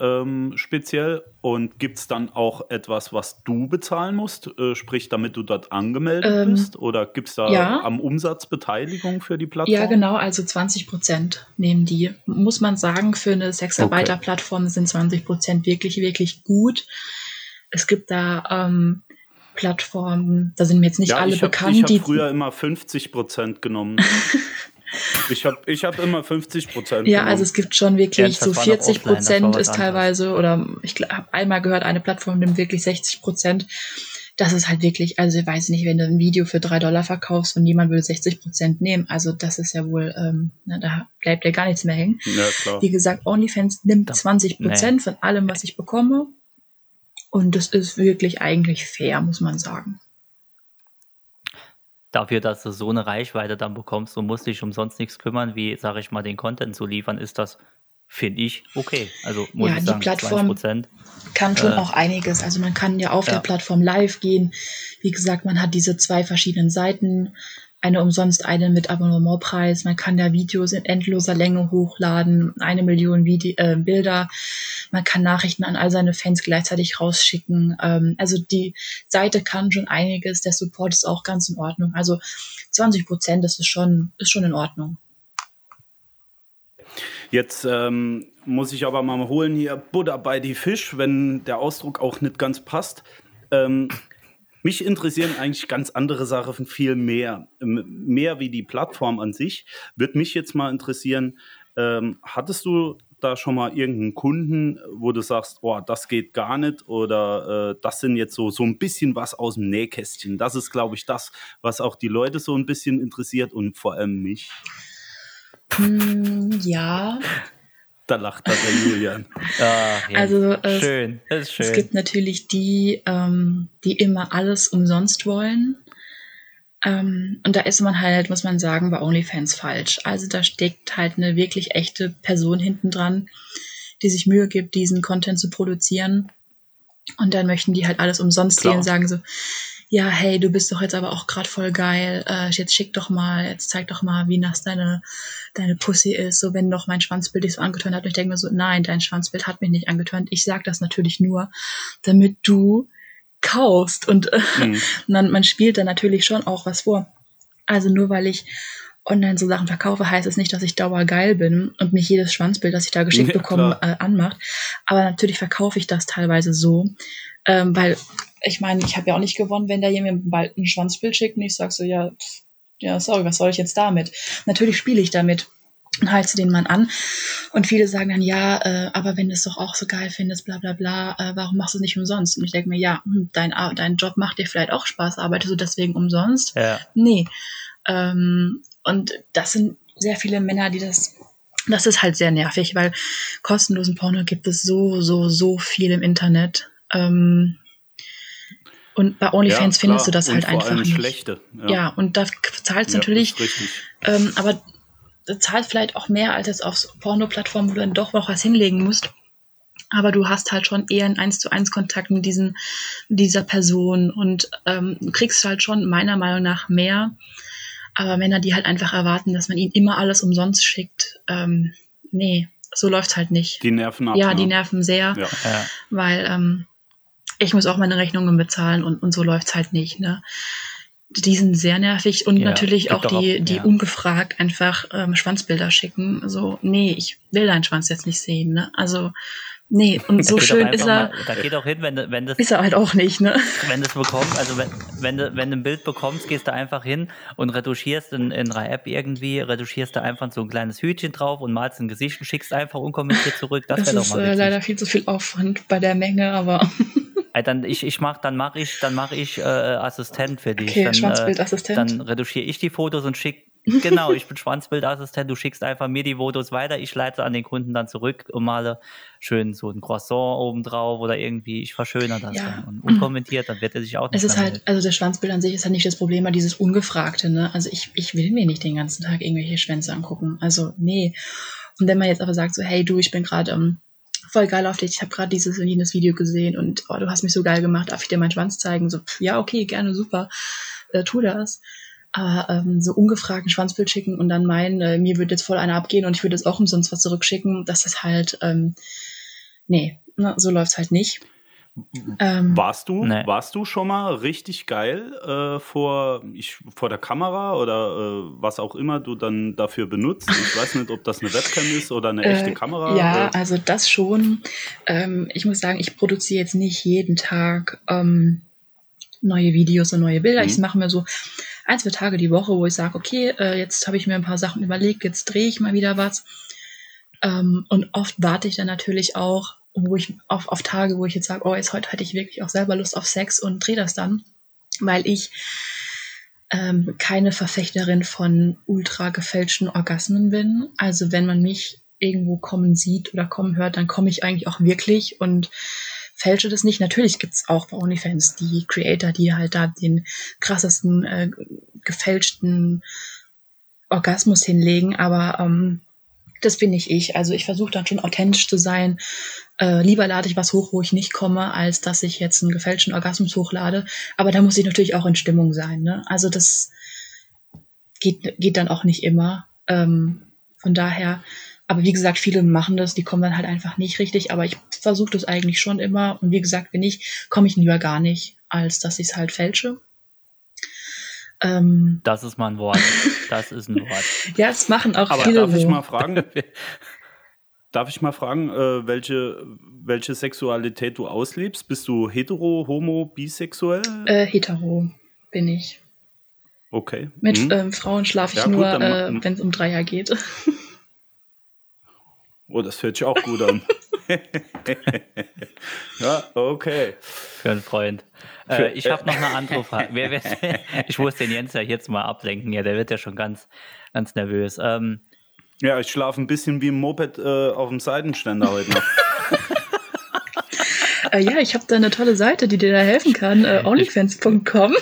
ähm, speziell. Und gibt es dann auch etwas, was du bezahlen musst, äh, sprich, damit du dort angemeldet ähm, bist? Oder gibt es da ja. am Umsatz Beteiligung für die Plattform? Ja, genau, also 20 Prozent nehmen die. Muss man sagen, für eine Sexarbeiter-Plattform sind 20 Prozent wirklich, wirklich gut. Es gibt da ähm, Plattformen, da sind mir jetzt nicht ja, alle hab, bekannt. Ich habe früher immer 50 Prozent genommen. Ich habe ich hab immer 50 Prozent. Ja, also es gibt schon wirklich so 40 Prozent ist teilweise, oder ich habe einmal gehört, eine Plattform nimmt wirklich 60 Prozent. Das ist halt wirklich, also ich weiß nicht, wenn du ein Video für drei Dollar verkaufst und jemand würde 60 Prozent nehmen, also das ist ja wohl, ähm, na, da bleibt ja gar nichts mehr hängen. Ja, klar. Wie gesagt, OnlyFans nimmt 20 Prozent nee. von allem, was ich bekomme. Und das ist wirklich eigentlich fair, muss man sagen dafür, dass du so eine Reichweite dann bekommst und musst dich umsonst nichts kümmern, wie, sage ich mal, den Content zu liefern, ist das, finde ich, okay. Also muss ja, ich sagen, die Plattform kann schon äh, auch einiges. Also man kann ja auf ja. der Plattform live gehen. Wie gesagt, man hat diese zwei verschiedenen Seiten eine umsonst, eine mit Abonnementpreis. Man kann da Videos in endloser Länge hochladen, eine Million Vide äh, Bilder. Man kann Nachrichten an all seine Fans gleichzeitig rausschicken. Ähm, also die Seite kann schon einiges. Der Support ist auch ganz in Ordnung. Also 20 Prozent, das ist schon, ist schon in Ordnung. Jetzt ähm, muss ich aber mal holen hier Buddha bei die Fisch, wenn der Ausdruck auch nicht ganz passt. Ähm, mich interessieren eigentlich ganz andere Sachen viel mehr. Mehr wie die Plattform an sich. Würde mich jetzt mal interessieren, ähm, hattest du da schon mal irgendeinen Kunden, wo du sagst, oh, das geht gar nicht oder äh, das sind jetzt so, so ein bisschen was aus dem Nähkästchen. Das ist, glaube ich, das, was auch die Leute so ein bisschen interessiert und vor allem mich. Hm, ja, da lacht der Julian. Ah, ja, also es, schön, das ist schön. Es gibt natürlich die, ähm, die immer alles umsonst wollen. Ähm, und da ist man halt, muss man sagen, bei OnlyFans falsch. Also da steckt halt eine wirklich echte Person hinten dran, die sich Mühe gibt, diesen Content zu produzieren. Und dann möchten die halt alles umsonst Klar. sehen, sagen so, ja, hey, du bist doch jetzt aber auch gerade voll geil, äh, jetzt schick doch mal, jetzt zeig doch mal, wie nass deine, deine Pussy ist, so wenn doch mein Schwanzbild dich so angetönt hat. Und ich denke mir so, nein, dein Schwanzbild hat mich nicht angetönt. Ich sag das natürlich nur, damit du kaufst. Und, äh, mhm. dann, man spielt dann natürlich schon auch was vor. Also nur weil ich online so Sachen verkaufe, heißt es nicht, dass ich dauergeil bin und mich jedes Schwanzbild, das ich da geschickt ja, bekomme, äh, anmacht. Aber natürlich verkaufe ich das teilweise so, ähm, weil ich meine, ich habe ja auch nicht gewonnen, wenn da jemand bald ein Schwanzbild schickt und ich sage so, ja, ja, sorry, was soll ich jetzt damit? Natürlich spiele ich damit und heize den Mann an. Und viele sagen dann, ja, äh, aber wenn du es doch auch so geil findest, bla bla bla, äh, warum machst du es nicht umsonst? Und ich denke mir, ja, hm, dein, dein Job macht dir vielleicht auch Spaß, arbeitest du deswegen umsonst? Ja. Nee. Ähm, und das sind sehr viele Männer, die das das ist halt sehr nervig, weil kostenlosen Porno gibt es so, so, so viel im Internet. Ähm, Und bei OnlyFans ja, findest du das und halt einfach nicht. Schlechte. Ja. ja, und da zahlst du ja, natürlich. Ähm, aber du zahlst vielleicht auch mehr als jetzt auf Porno-Plattformen, wo du dann doch noch was hinlegen musst. Aber du hast halt schon eher einen 1 zu 1 Kontakt mit diesen, dieser Person und ähm, du kriegst halt schon meiner Meinung nach mehr. Aber Männer, die halt einfach erwarten, dass man ihnen immer alles umsonst schickt, ähm, nee, so läuft's halt nicht. Die nerven ab. Ja, ne? die nerven sehr, ja. weil ähm, ich muss auch meine Rechnungen bezahlen und, und so läuft's halt nicht. Ne? Die sind sehr nervig und ja, natürlich auch die, auch, die ja. ungefragt einfach ähm, Schwanzbilder schicken. So, nee, ich will deinen Schwanz jetzt nicht sehen. Ne? Also Nee, und so schön ist er. Mal, da geht auch hin, wenn, wenn das. Ist er halt auch nicht, ne? Wenn du es bekommst, also wenn, wenn, du, wenn du ein Bild bekommst, gehst du einfach hin und retuschierst in, in einer App irgendwie, retuschierst du einfach so ein kleines Hütchen drauf und malst ein Gesicht und schickst einfach unkommentiert zurück. Das, das ist doch mal äh, leider viel zu viel Aufwand bei der Menge, aber. Dann ich, ich mach, dann mache ich, dann mache ich äh, Assistent für dich. Okay, dann, Schwarzbildassistent. Äh, dann retuschiere ich die Fotos und schick genau, ich bin Schwanzbildassistent. Du schickst einfach mir die Fotos weiter. Ich leite an den Kunden dann zurück und male schön so ein Croissant oben drauf oder irgendwie, ich verschönere das ja. dann. Und unkommentiert, dann wird er sich auch nicht. Es ist halt, also das Schwanzbild an sich ist halt nicht das Problem, aber dieses Ungefragte, ne? Also ich, ich will mir nicht den ganzen Tag irgendwelche Schwänze angucken. Also, nee. Und wenn man jetzt aber sagt, so, hey du, ich bin gerade ähm, voll geil auf dich, ich habe gerade dieses und jenes Video gesehen und oh, du hast mich so geil gemacht, darf ich dir meinen Schwanz zeigen? So, pff, ja, okay, gerne, super, äh, tu das. Aber ähm, so ungefragt ein Schwanzbild schicken und dann meinen, äh, mir würde jetzt voll einer abgehen und ich würde jetzt auch umsonst was zurückschicken, das ist halt, ähm, nee, ne, so läuft's halt nicht. Ähm, warst du, nee. warst du schon mal richtig geil äh, vor, ich, vor der Kamera oder äh, was auch immer du dann dafür benutzt? Ich weiß nicht, ob das eine Webcam ist oder eine echte äh, Kamera. Ja, also das schon. Ähm, ich muss sagen, ich produziere jetzt nicht jeden Tag ähm, neue Videos und neue Bilder. Mhm. Ich mache mir so ein, zwei Tage die Woche, wo ich sage, okay, äh, jetzt habe ich mir ein paar Sachen überlegt, jetzt drehe ich mal wieder was. Ähm, und oft warte ich dann natürlich auch, wo ich auf, auf Tage, wo ich jetzt sage, oh, jetzt heute hätte ich wirklich auch selber Lust auf Sex und drehe das dann, weil ich ähm, keine Verfechterin von ultra gefälschten Orgasmen bin. Also wenn man mich irgendwo kommen sieht oder kommen hört, dann komme ich eigentlich auch wirklich und fälsche das nicht. Natürlich gibt's auch bei OnlyFans die Creator, die halt da den krassesten, äh, gefälschten Orgasmus hinlegen, aber ähm, das bin nicht ich. Also ich versuche dann schon authentisch zu sein. Äh, lieber lade ich was hoch, wo ich nicht komme, als dass ich jetzt einen gefälschten Orgasmus hochlade. Aber da muss ich natürlich auch in Stimmung sein. Ne? Also das geht, geht dann auch nicht immer. Ähm, von daher aber wie gesagt, viele machen das, die kommen dann halt einfach nicht richtig. Aber ich versuche das eigentlich schon immer. Und wie gesagt, wenn nicht, komme ich lieber gar nicht, als dass ich es halt fälsche. Ähm, das ist mal ein Wort. Das ist ein Wort. ja, es machen auch Aber viele. Darf ich mal fragen? darf ich mal fragen, äh, welche, welche Sexualität du auslebst? Bist du hetero, homo, bisexuell? Äh, hetero bin ich. Okay. Mit hm. ähm, Frauen schlafe ich ja, nur, äh, wenn es um Dreier geht. Oh, das hört sich auch gut an. ja, okay. Für einen Freund. Äh, ich habe noch eine andere Frage. Wer, wer, ich muss den Jens ja jetzt mal ablenken. Ja, der wird ja schon ganz, ganz nervös. Ähm, ja, ich schlafe ein bisschen wie ein Moped äh, auf dem Seitenständer heute noch. äh, ja, ich habe da eine tolle Seite, die dir da helfen kann. Äh, Onlyfans.com.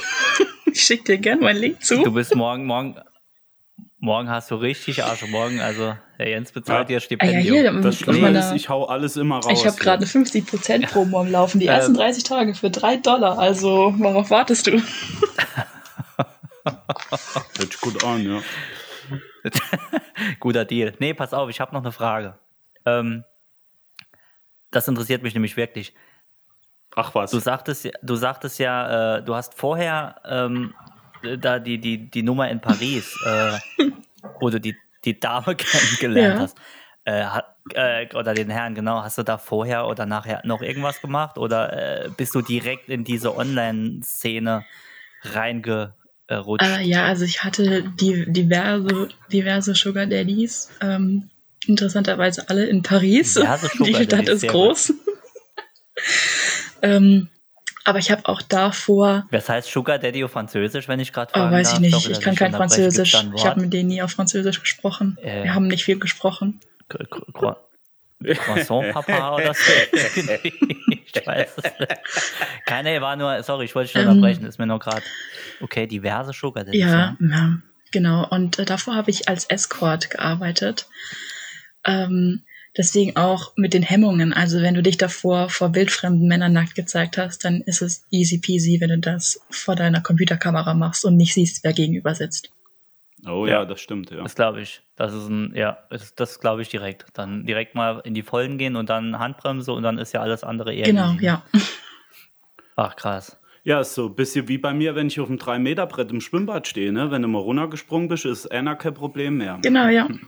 ich schicke dir gerne meinen Link zu. Du bist morgen, morgen, morgen hast du richtig Arsch. Morgen, also der Jens bezahlt ja. dir Stipendium. Ah, ja, hier, das Schlimme ist, ich hau alles immer raus. Ich habe gerade eine 50% Promo am Laufen. Die ähm. ersten 30 Tage für 3 Dollar. Also, worauf wartest du? Hört sich gut an, ja. Guter Deal. Nee, pass auf, ich habe noch eine Frage. Ähm, das interessiert mich nämlich wirklich. Ach was. Du sagtest, du sagtest ja, äh, du hast vorher ähm, da die, die, die Nummer in Paris, äh, wo du die die Dame kennengelernt ja. hast. Äh, äh, oder den Herrn, genau. Hast du da vorher oder nachher noch irgendwas gemacht? Oder äh, bist du direkt in diese Online-Szene reingerutscht? Äh, ja, also ich hatte die, diverse, diverse Sugar Daddies. Ähm, interessanterweise alle in Paris. Die Stadt ist groß. ähm, aber ich habe auch davor. Was heißt Sugar Daddy auf Französisch, wenn ich gerade? Oh, weiß ich nicht. Sorry, ich kann kein Französisch. Ich habe mit denen nie auf Französisch gesprochen. Äh, Wir haben nicht viel gesprochen. Croissant Papa oder so. ich weiß. Keine, war nur, sorry, ich wollte dich ähm, unterbrechen, ist mir noch gerade. Okay, diverse Sugar Daddies. Ja, ja, genau. Und äh, davor habe ich als Escort gearbeitet. Ähm, deswegen auch mit den Hemmungen. Also wenn du dich davor vor wildfremden Männern nackt gezeigt hast, dann ist es easy peasy, wenn du das vor deiner Computerkamera machst und nicht siehst, wer gegenüber sitzt. Oh ja, ja das stimmt, ja. Das glaube ich. Das ist ein, ja, das, das glaube ich direkt. Dann direkt mal in die Vollen gehen und dann Handbremse und dann ist ja alles andere eher. Genau, easy. ja. Ach, krass. Ja, ist so ein bisschen wie bei mir, wenn ich auf dem 3-Meter-Brett im Schwimmbad stehe. Ne? Wenn du mal runtergesprungen bist, ist einer kein Problem mehr. Genau, ja.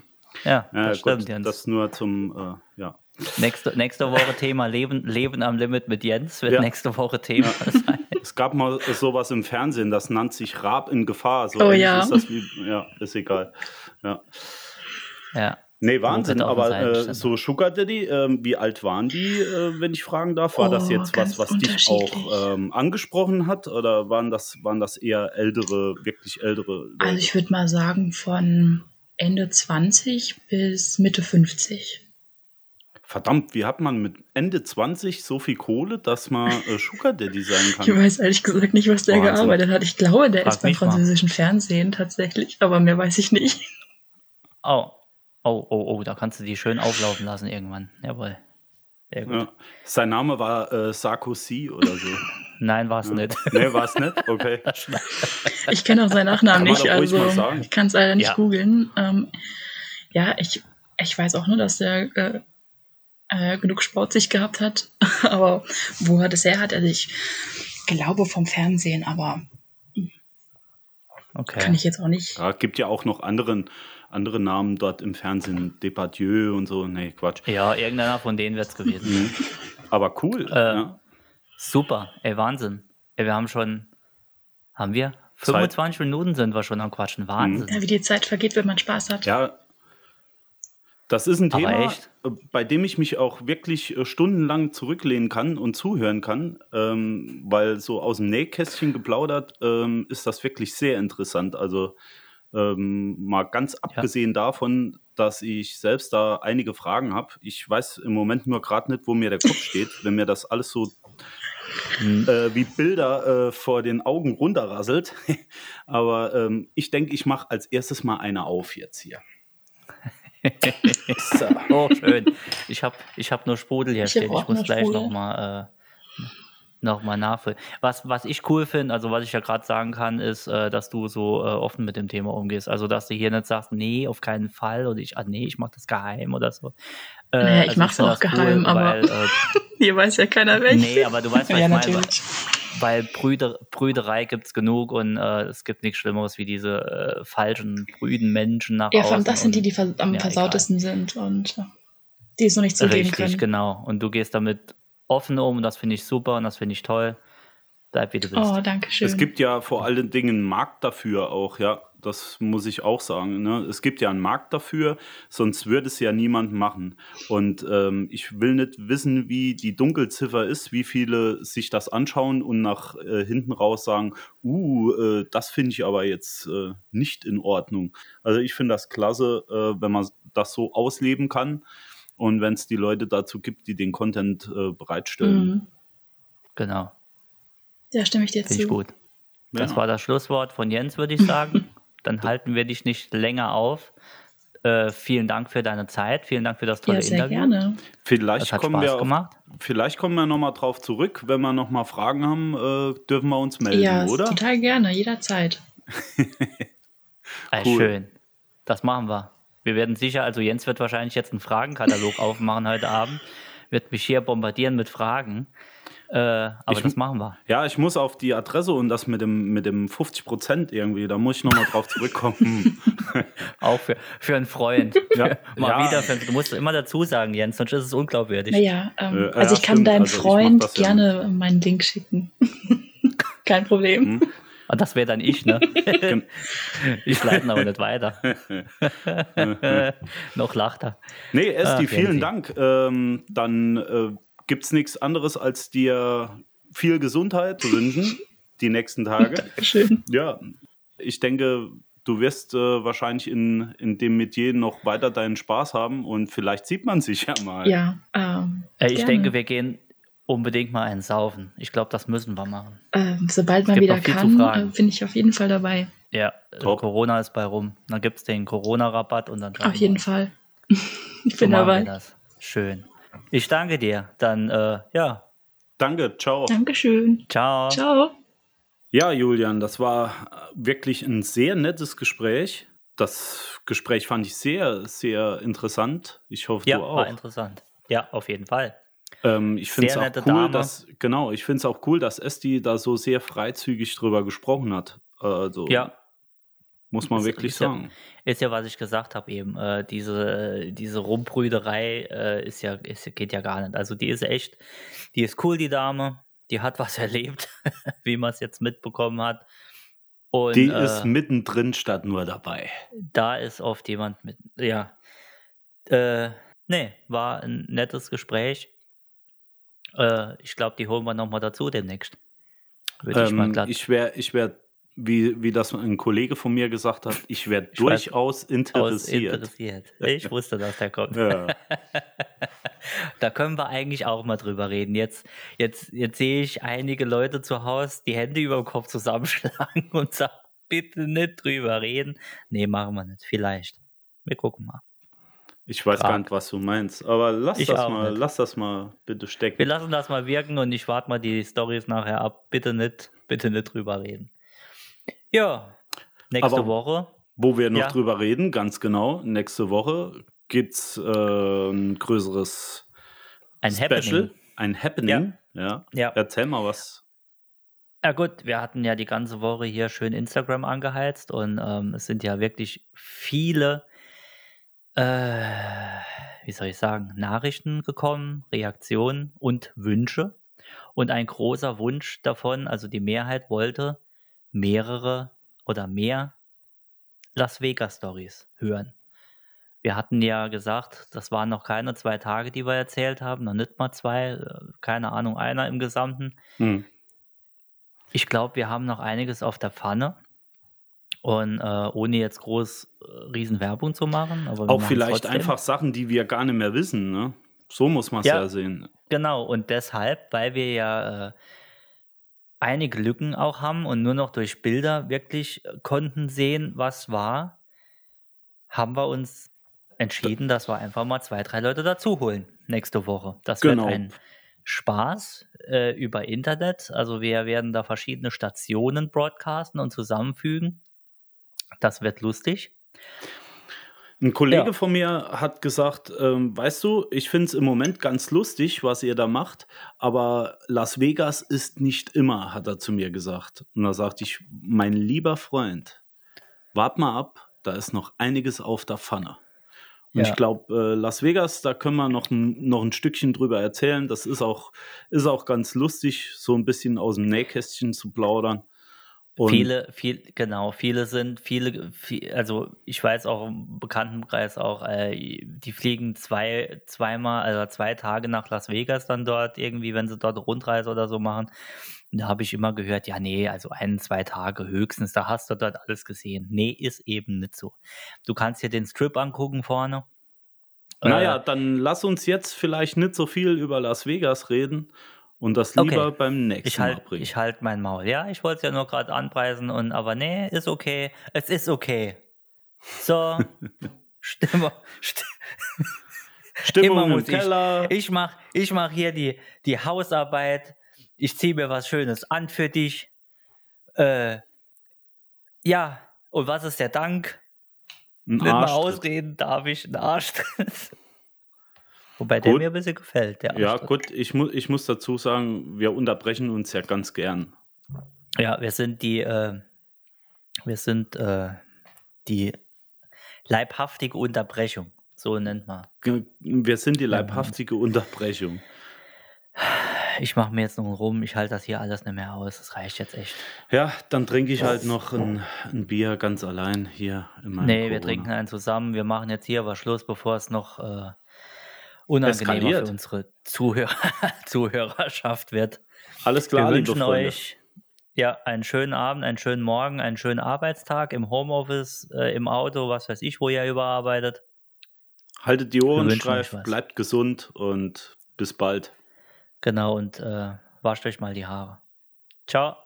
Ja, das ja, stimmt, Jens. Das nur zum, äh, ja. Nächste, nächste Woche Thema Leben, Leben am Limit mit Jens wird ja. nächste Woche Thema sein. Es gab mal sowas im Fernsehen, das nannte sich Rab in Gefahr. So oh ja. Ist das wie, ja, ist egal. Ja. ja. Nee, Wahnsinn, aber äh, so Sugar Daddy, äh, wie alt waren die, äh, wenn ich fragen darf? War oh, das jetzt was, was dich auch ähm, angesprochen hat oder waren das, waren das eher ältere, wirklich ältere? Leute? Also ich würde mal sagen von Ende 20 bis Mitte 50. Verdammt, wie hat man mit Ende 20 so viel Kohle, dass man äh, Sugar Daddy sein kann? Ich weiß ehrlich gesagt nicht, was der Wahnsinn. gearbeitet hat. Ich glaube, der Frag ist beim französischen mal. Fernsehen tatsächlich, aber mehr weiß ich nicht. Oh, oh, oh, oh, da kannst du die schön auflaufen lassen irgendwann. Jawohl. Ja. Sein Name war äh, Sarkozy oder so. Nein, war es ja. nicht. Nee, war es nicht? Okay. ich kenne auch seinen Nachnamen nicht, also ich kann es leider nicht ja. googeln. Ähm, ja, ich, ich weiß auch nur, dass der äh, äh, genug Sport sich gehabt hat, aber wo er das her hat, also ich glaube vom Fernsehen, aber okay. kann ich jetzt auch nicht. Ja, gibt ja auch noch anderen andere Namen dort im Fernsehen, Depardieu und so. Nee, Quatsch. Ja, irgendeiner von denen wird es gewesen. Mhm. Aber cool. Äh, ja. Super, ey, Wahnsinn. Ey, wir haben schon, haben wir? 25 Zeit. Minuten sind wir schon am Quatschen. Wahnsinn. Ja, wie die Zeit vergeht, wenn man Spaß hat. Ja, das ist ein Thema, äh, bei dem ich mich auch wirklich äh, stundenlang zurücklehnen kann und zuhören kann, ähm, weil so aus dem Nähkästchen geplaudert ähm, ist das wirklich sehr interessant. Also ähm, mal ganz abgesehen ja. davon, dass ich selbst da einige Fragen habe. Ich weiß im Moment nur gerade nicht, wo mir der Kopf steht, wenn mir das alles so mhm. äh, wie Bilder äh, vor den Augen runterrasselt. Aber ähm, ich denke, ich mache als erstes mal eine auf jetzt hier. so. Oh, schön. Ich habe ich hab nur Sprudel hier ich stehen. Ich muss gleich nochmal äh, nochmal nachfüllen. Was, was ich cool finde, also was ich ja gerade sagen kann, ist, äh, dass du so äh, offen mit dem Thema umgehst. Also, dass du hier nicht sagst, nee, auf keinen Fall oder ich, ah, nee, ich mache das geheim oder so. Äh, naja, ich also mache es auch geheim, cool, aber weil, äh, hier weiß ja keiner welche. Nee, aber du weißt, was ja, ich meine. Weil Brüder, Brüderei gibt es genug und äh, es gibt nichts Schlimmeres wie diese äh, falschen, brüden Menschen nach Ja, vor allem das sind die, die vers am ja, versautesten egal. sind und die es noch nicht zugeben Richtig, können. genau. Und du gehst damit offen um und das finde ich super und das finde ich toll. Bleib wie du bist. Oh, danke schön. Es gibt ja vor allen Dingen einen Markt dafür auch, ja. Das muss ich auch sagen. Ne? Es gibt ja einen Markt dafür, sonst würde es ja niemand machen. Und ähm, ich will nicht wissen, wie die Dunkelziffer ist, wie viele sich das anschauen und nach äh, hinten raus sagen, uh, äh, das finde ich aber jetzt äh, nicht in Ordnung. Also ich finde das klasse, äh, wenn man das so ausleben kann und wenn es die Leute dazu gibt, die den Content äh, bereitstellen. Mhm. Genau. Ja, stimme ich dir Find zu. Ich gut. Das ja. war das Schlusswort von Jens, würde ich sagen. Dann halten wir dich nicht länger auf. Äh, vielen Dank für deine Zeit. Vielen Dank für das tolle ja, sehr Interview. Gerne. Vielleicht kommen Spaß wir gemacht. vielleicht kommen wir nochmal drauf zurück. Wenn wir nochmal Fragen haben, äh, dürfen wir uns melden, ja, oder? Total gerne, jederzeit. cool. Schön. Das machen wir. Wir werden sicher, also Jens wird wahrscheinlich jetzt einen Fragenkatalog aufmachen heute Abend, wird mich hier bombardieren mit Fragen. Äh, aber ich, das machen wir. Ja, ich muss auf die Adresse und das mit dem, mit dem 50 Prozent irgendwie, da muss ich nochmal drauf zurückkommen. Auch für, für einen Freund. Ja, mal ja. wieder, für, du musst immer dazu sagen, Jens, sonst ist es unglaubwürdig. Naja, ähm, äh, also ich kann stimmt. deinem also Freund gerne meinen Link schicken. Kein Problem. Hm. Und das wäre dann ich, ne? ich leite aber nicht weiter. Noch lacht er. Nee, Esti, ah, vielen Dank. Ähm, dann äh, gibt es nichts anderes, als dir viel Gesundheit zu wünschen, die nächsten Tage. Dankeschön. Ja, ich denke, du wirst äh, wahrscheinlich in, in dem Metier noch weiter deinen Spaß haben und vielleicht sieht man sich ja mal. Ja, ähm, äh, ich gerne. denke, wir gehen unbedingt mal einen saufen. Ich glaube, das müssen wir machen. Ähm, sobald man wieder kann, äh, bin ich auf jeden Fall dabei. Ja, Top. Corona ist bei rum. Dann gibt es den Corona-Rabatt und dann. Auf jeden Fall. ich bin so dabei. Schön. Ich danke dir. Dann, äh, ja. Danke, ciao. Dankeschön. Ciao. Ciao. Ja, Julian, das war wirklich ein sehr nettes Gespräch. Das Gespräch fand ich sehr, sehr interessant. Ich hoffe, ja, du auch. War interessant. Ja, auf jeden Fall. Ähm, ich finde es auch cool, Dame. dass genau, ich finde es auch cool, dass Esti da so sehr freizügig drüber gesprochen hat. Also ja, muss man ist, wirklich ist sagen. Ja, ist ja, was ich gesagt habe eben. Äh, diese, diese Rumbrüderei äh, ist ja, ist, geht ja gar nicht. Also die ist echt, die ist cool, die Dame. Die hat was erlebt, wie man es jetzt mitbekommen hat. Und, die äh, ist mittendrin statt nur dabei. Da ist oft jemand mit, ja. Äh, nee, war ein nettes Gespräch. Äh, ich glaube, die holen wir nochmal dazu demnächst. Würde ähm, ich glatt. Ich wäre wär, wie, wie das ein Kollege von mir gesagt hat, ich wäre durchaus interessiert. interessiert. Ich wusste, dass der kommt. Ja. da können wir eigentlich auch mal drüber reden. Jetzt, jetzt, jetzt sehe ich einige Leute zu Hause die Hände über dem Kopf zusammenschlagen und sagen, bitte nicht drüber reden. Nee, machen wir nicht. Vielleicht. Wir gucken mal. Ich weiß Frag. gar nicht, was du meinst, aber lass ich das mal, nicht. lass das mal bitte stecken. Wir lassen das mal wirken und ich warte mal die Stories nachher ab. Bitte nicht, bitte nicht drüber reden. Ja, nächste aber Woche. Wo wir noch ja. drüber reden, ganz genau, nächste Woche gibt es äh, ein größeres ein Special, Happening. ein Happening. Ja. ja. ja. Erzähl mal was. Ja gut, wir hatten ja die ganze Woche hier schön Instagram angeheizt und ähm, es sind ja wirklich viele äh, wie soll ich sagen, Nachrichten gekommen, Reaktionen und Wünsche. Und ein großer Wunsch davon, also die Mehrheit wollte mehrere oder mehr Las Vegas Stories hören. Wir hatten ja gesagt, das waren noch keine zwei Tage, die wir erzählt haben, noch nicht mal zwei, äh, keine Ahnung, einer im Gesamten. Hm. Ich glaube, wir haben noch einiges auf der Pfanne. Und äh, ohne jetzt groß äh, Riesenwerbung zu machen. auch vielleicht einfach Sachen, die wir gar nicht mehr wissen. Ne? So muss man es ja, ja, sehen. Genau, und deshalb, weil wir ja äh, einige Lücken auch haben und nur noch durch Bilder wirklich äh, konnten sehen, was war, haben wir uns entschieden, dass wir einfach mal zwei, drei Leute dazu holen nächste Woche. Das genau. wird ein Spaß äh, über Internet. Also wir werden da verschiedene Stationen broadcasten und zusammenfügen. Das wird lustig. Ein Kollege ja. von mir hat gesagt, ähm, weißt du, ich finde es im Moment ganz lustig, was ihr da macht, aber Las Vegas ist nicht immer, hat er zu mir gesagt. Und da sagte ich, mein lieber Freund, wart mal ab, da ist noch einiges auf der Pfanne. Und ja. ich glaube, äh, Las Vegas, da können wir noch ein, noch ein Stückchen drüber erzählen. Das ist auch, ist auch ganz lustig, so ein bisschen aus dem Nähkästchen zu plaudern. Und viele, viel, genau, viele sind, viele, viel, also ich weiß auch im Bekanntenkreis auch, äh, die fliegen zwei, zweimal, also zwei Tage nach Las Vegas dann dort irgendwie, wenn sie dort Rundreise oder so machen. Und da habe ich immer gehört, ja, nee, also ein, zwei Tage höchstens, da hast du dort alles gesehen. Nee, ist eben nicht so. Du kannst dir den Strip angucken vorne. Naja, äh, dann lass uns jetzt vielleicht nicht so viel über Las Vegas reden und das lieber okay. beim nächsten ich halt, Mal bringen. Ich halte mein Maul. Ja, ich wollte es ja nur gerade anpreisen und aber nee, ist okay. Es ist okay. So, Stimme. St Stimmung im Keller. Ich, ich mach, ich mach hier die, die Hausarbeit. Ich ziehe mir was Schönes an für dich. Äh, ja, und was ist der Dank? Ein Nicht mal ausreden darf ich, ein Arschtritt. Wobei gut. der mir ein bisschen gefällt. Der ja, gut, ich, mu ich muss dazu sagen, wir unterbrechen uns ja ganz gern. Ja, wir sind die, äh, wir sind äh, die leibhaftige Unterbrechung, so nennt man. Wir sind die leibhaftige Unterbrechung. Ich mache mir jetzt noch rum, ich halte das hier alles nicht mehr aus. Das reicht jetzt echt. Ja, dann trinke ich halt noch ein, ein Bier ganz allein hier in meinem Nee, Corona. wir trinken einen zusammen. Wir machen jetzt hier aber Schluss, bevor es noch äh, unangenehmer für unsere Zuhörer, Zuhörerschaft wird. Alles klar, Wir wünschen euch ja, einen schönen Abend, einen schönen Morgen, einen schönen Arbeitstag im Homeoffice, äh, im Auto, was weiß ich, wo ihr überarbeitet. Haltet die Ohren steif, bleibt gesund und bis bald. Genau, und äh, wascht euch mal die Haare. Ciao.